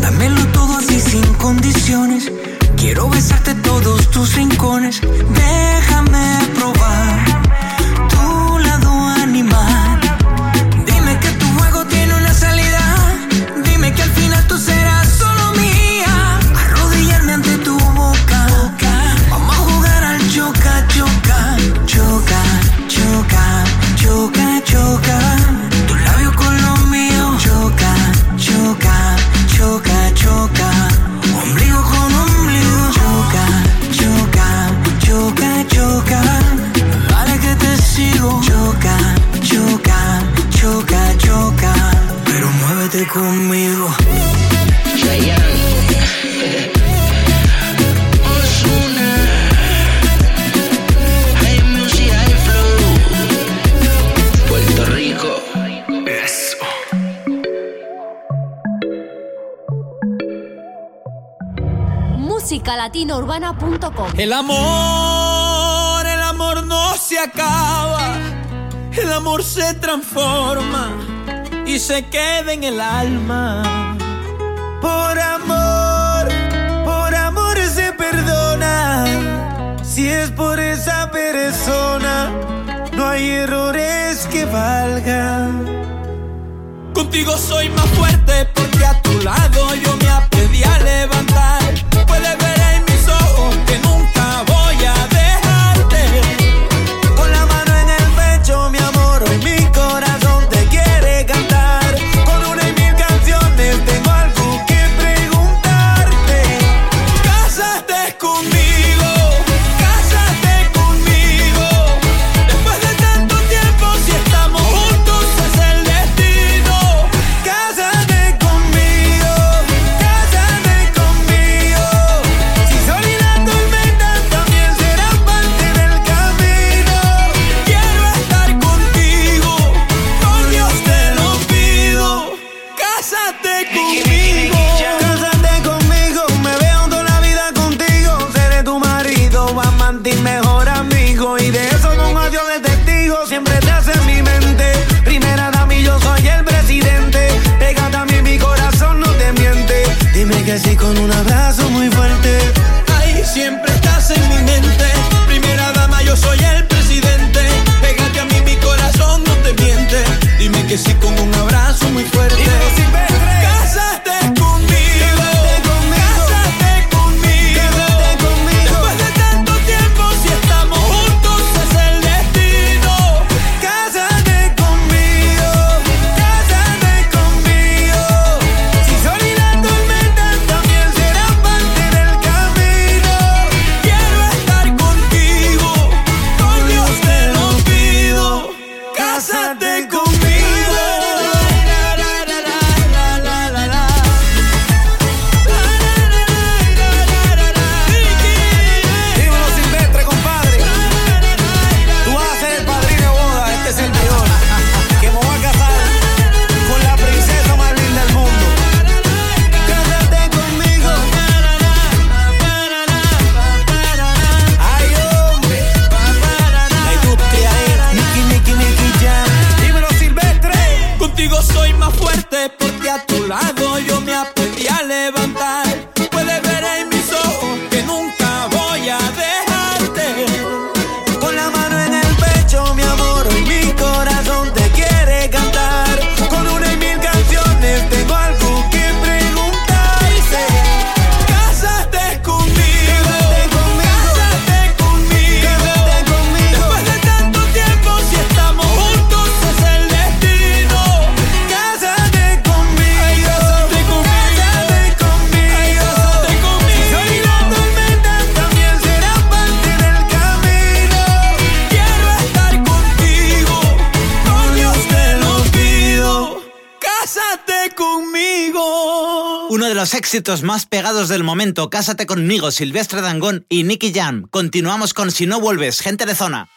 Speaker 4: Dámelo todo así sin condiciones. Quiero besarte todos tus rincones. Déjame
Speaker 2: musicalatinourbana.com
Speaker 8: El amor, el amor no se acaba. El amor se transforma y se queda en el alma. Por amor, por amor se perdona. Si es por esa persona, no hay errores que valgan. Contigo soy más fuerte porque a tu lado yo me aprendí a levantar. más pegados del momento, Cásate conmigo, Silvestre Dangón y Nicky Jam. Continuamos con Si no vuelves, gente de zona.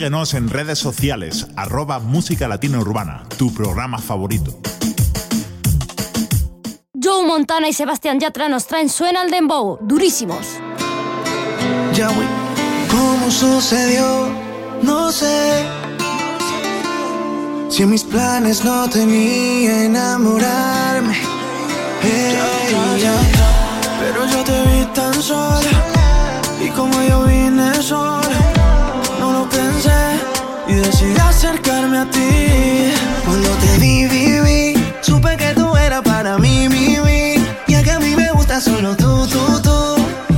Speaker 1: Síguenos en redes sociales, arroba Música Latina Urbana, tu programa favorito.
Speaker 2: Joe Montana y Sebastián Yatra nos traen Suena al Dembow, durísimos.
Speaker 6: Ya voy. ¿Cómo sucedió? No sé. Si en mis planes no tenía enamorarme. Hey, ya, ya, ya, pero yo te vi tan sola. Y como yo vine sola y decidí acercarme a ti. Cuando te vi, vi, supe que tú eras para mí, mi, mi. Y es que a mí me gusta solo tú, tú, tú.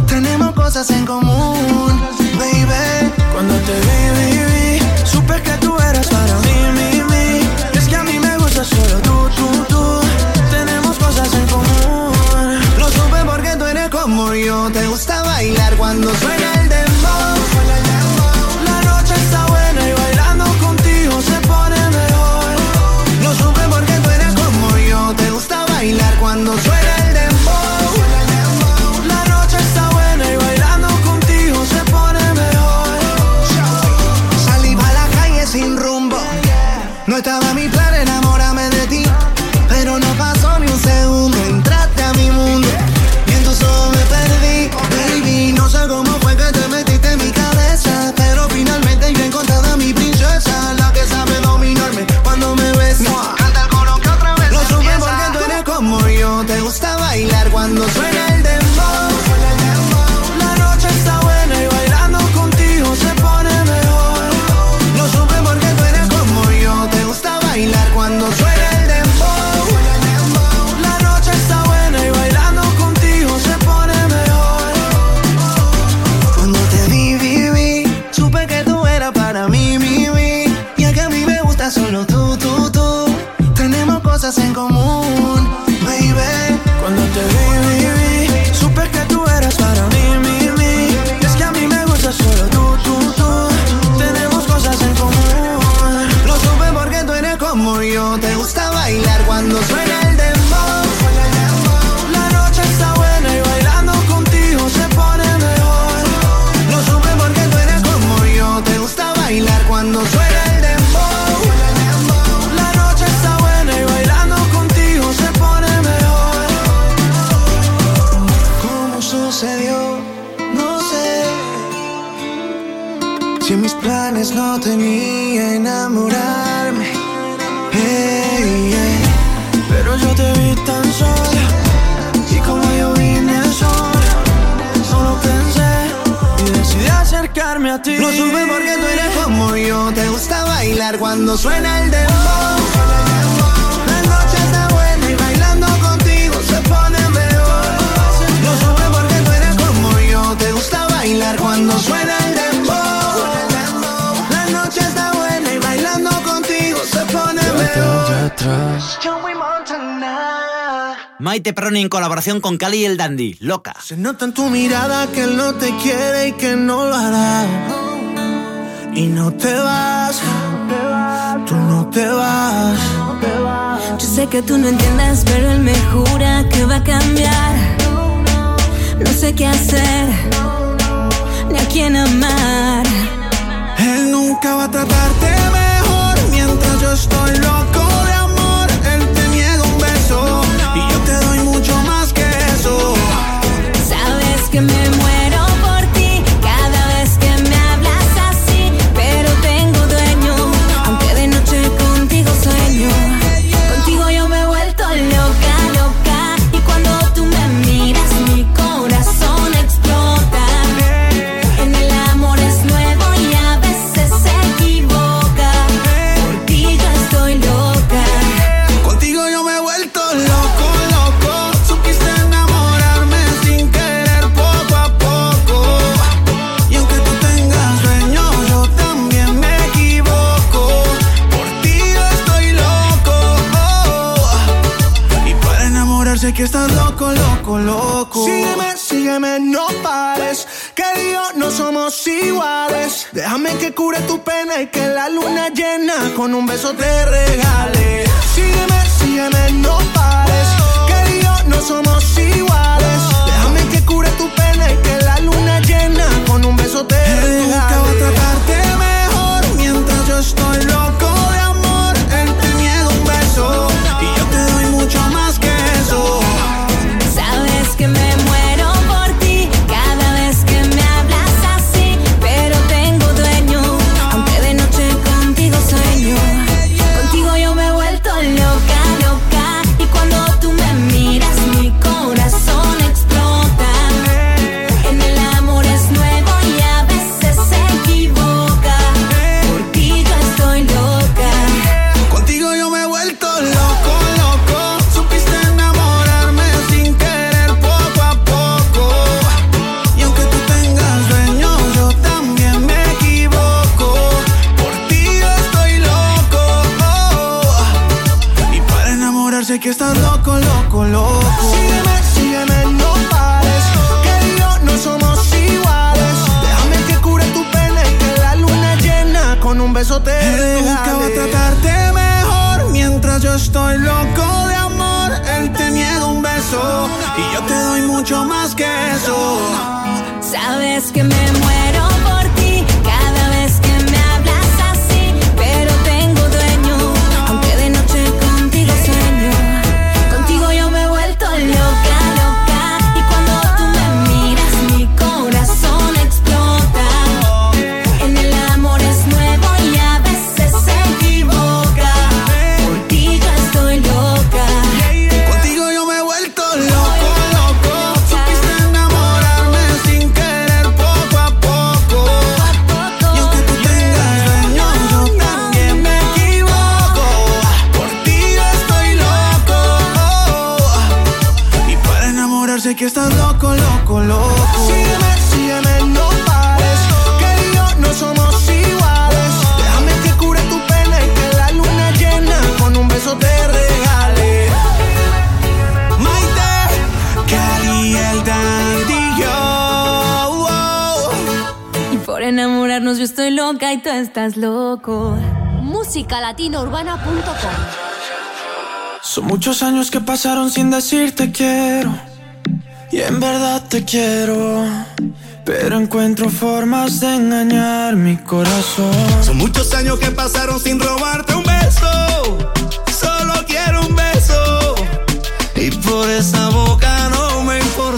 Speaker 6: Tenemos cosas en común,
Speaker 8: baby. Cuando te vi, vi, vi, supe que tú eras para mí, mi, mi. Es que a mí me gusta solo tú, tú, tú. Tenemos cosas en común. Lo supe porque tú eres como yo. Te gusta bailar cuando suena
Speaker 3: Maite Perroni en colaboración con Cali y el Dandy. Loca.
Speaker 8: Se nota en tu mirada que él no te quiere y que no lo hará. Y no te vas, tú no te vas.
Speaker 14: Yo sé que tú no entiendes, pero él me jura que va a cambiar. No sé qué hacer, ni a quién amar.
Speaker 8: Él nunca va a tratarte mejor mientras yo estoy loco Que estás loco, loco, loco. Sígueme, sígueme, no pares. Querido, no somos iguales. Déjame que cure tu pena y que la luna llena con un beso te regale. Sígueme, sígueme, no pares. Querido, no somos iguales. Déjame que cure tu pena y que la luna llena con un beso te regale. Nunca va a tratarte mejor mientras yo estoy loco loco. Sígueme, sígueme, no pares. Que yo no somos iguales. Déjame que cure tu pena que la luna llena con un beso te nunca va a tratarte mejor mientras yo estoy loco de amor. Él te niega un beso y yo te doy mucho más que eso.
Speaker 14: Sabes que me muero por y tú estás loco.
Speaker 2: Musicalatinourbana.com
Speaker 8: Son muchos años que pasaron sin decirte quiero. Y en verdad te quiero. Pero encuentro formas de engañar mi corazón.
Speaker 6: Son muchos años que pasaron sin robarte un beso. Solo quiero un beso. Y por esa boca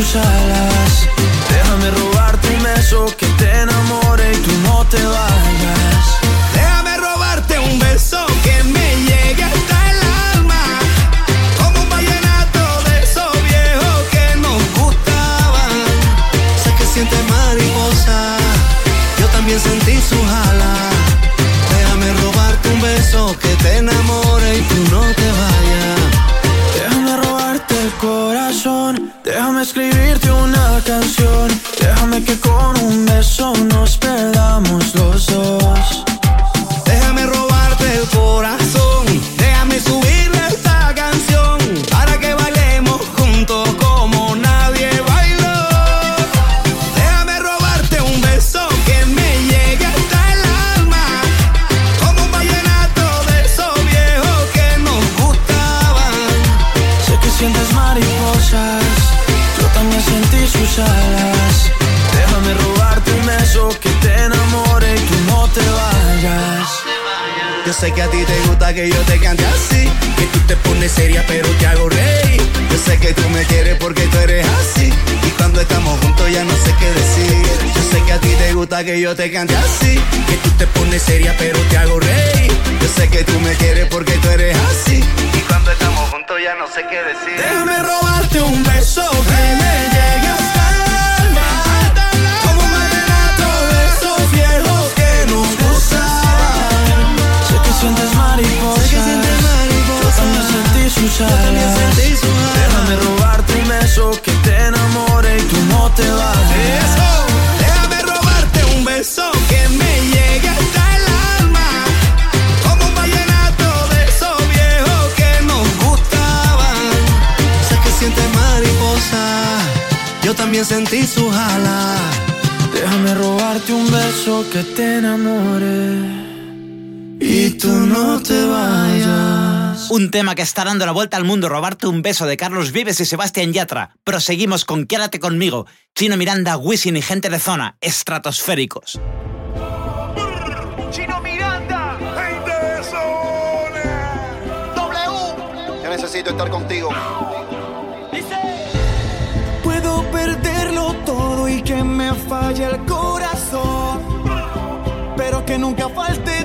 Speaker 8: sentí que
Speaker 6: yo te cante así. Que tú te pones seria, pero te hago reír. Yo sé que tú me quieres porque tú eres así. Y cuando estamos juntos ya no sé qué decir.
Speaker 8: Déjame robarte un beso que me llegue hasta el alma. Como un vallenato de esos viejos que nos gustaban. Sé que sientes mariposas, yo también sentí sus alas. Déjame robarte un beso que te enamore y tú no te vayas.
Speaker 6: También sentí sus alas.
Speaker 8: Déjame robarte un beso que te enamore y tú no te vayas.
Speaker 3: Un tema que está dando la vuelta al mundo, robarte un beso de Carlos Vives y Sebastián Yatra. Proseguimos con Quédate conmigo, Chino Miranda, Wisin y gente de zona, estratosféricos.
Speaker 21: Chino Miranda, gente de zona. W, yo necesito estar contigo.
Speaker 11: Falle el corazón, pero que nunca falte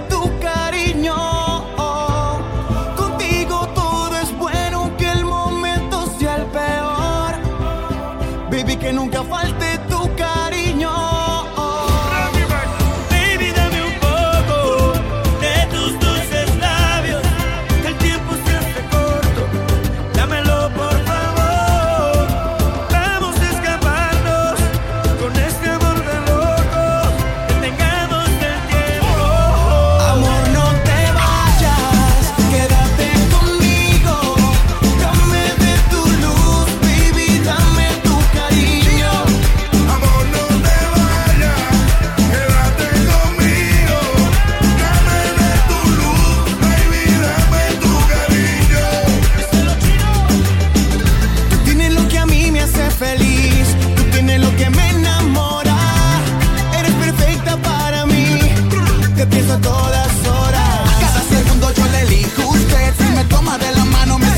Speaker 11: cuál elijo
Speaker 22: usted. Si me toma de la mano, me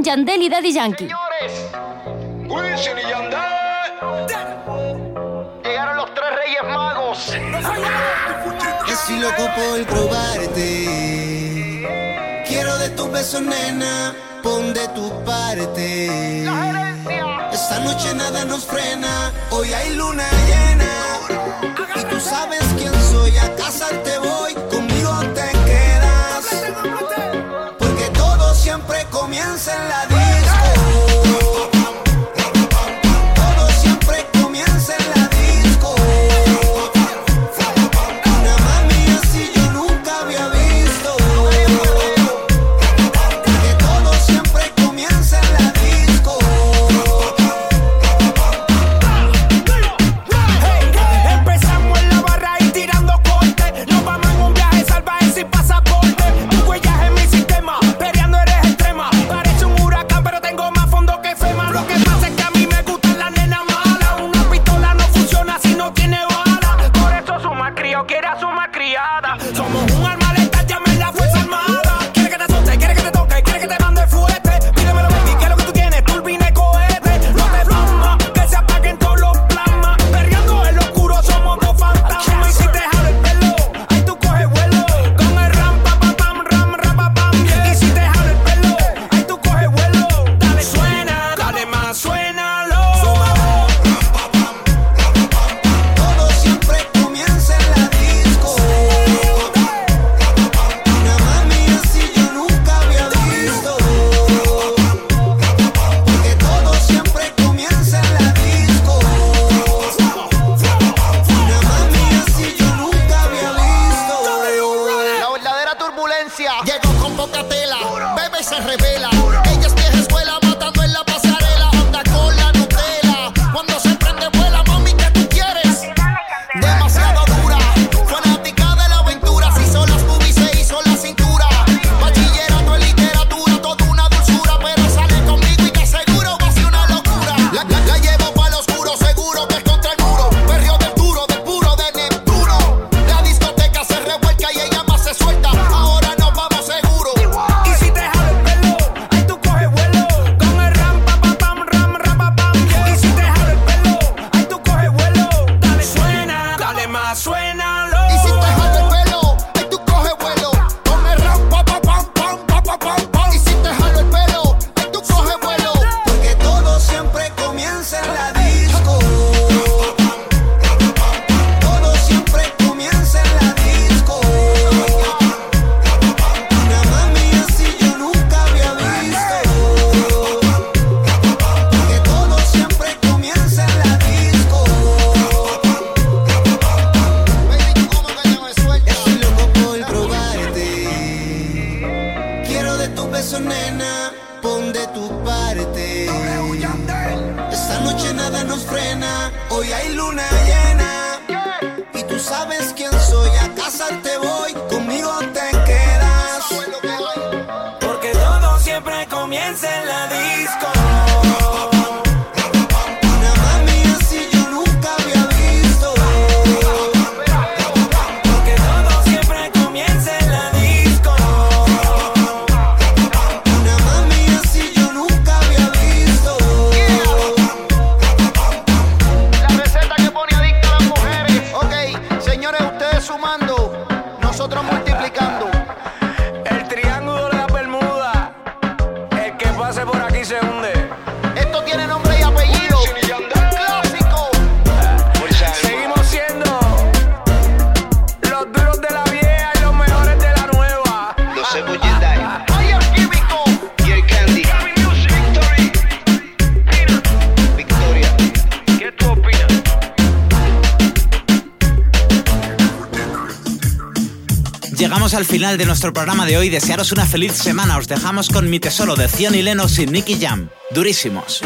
Speaker 22: con
Speaker 2: Yandel y Daddy Yankee.
Speaker 23: Señores, Wilson y Yandel. Llegaron los tres reyes magos.
Speaker 6: Yo soy loco por probarte. Quiero de tus besos, nena. Pon de tu parte. Esta noche nada nos frena. Hoy hay luna llena. Y tú sabes quién soy. A casarte voy.
Speaker 17: comiencen la
Speaker 8: final de nuestro programa de hoy. Desearos una feliz semana. Os dejamos con mi tesoro de Zion y Lennox y Nicky Jam. Durísimos.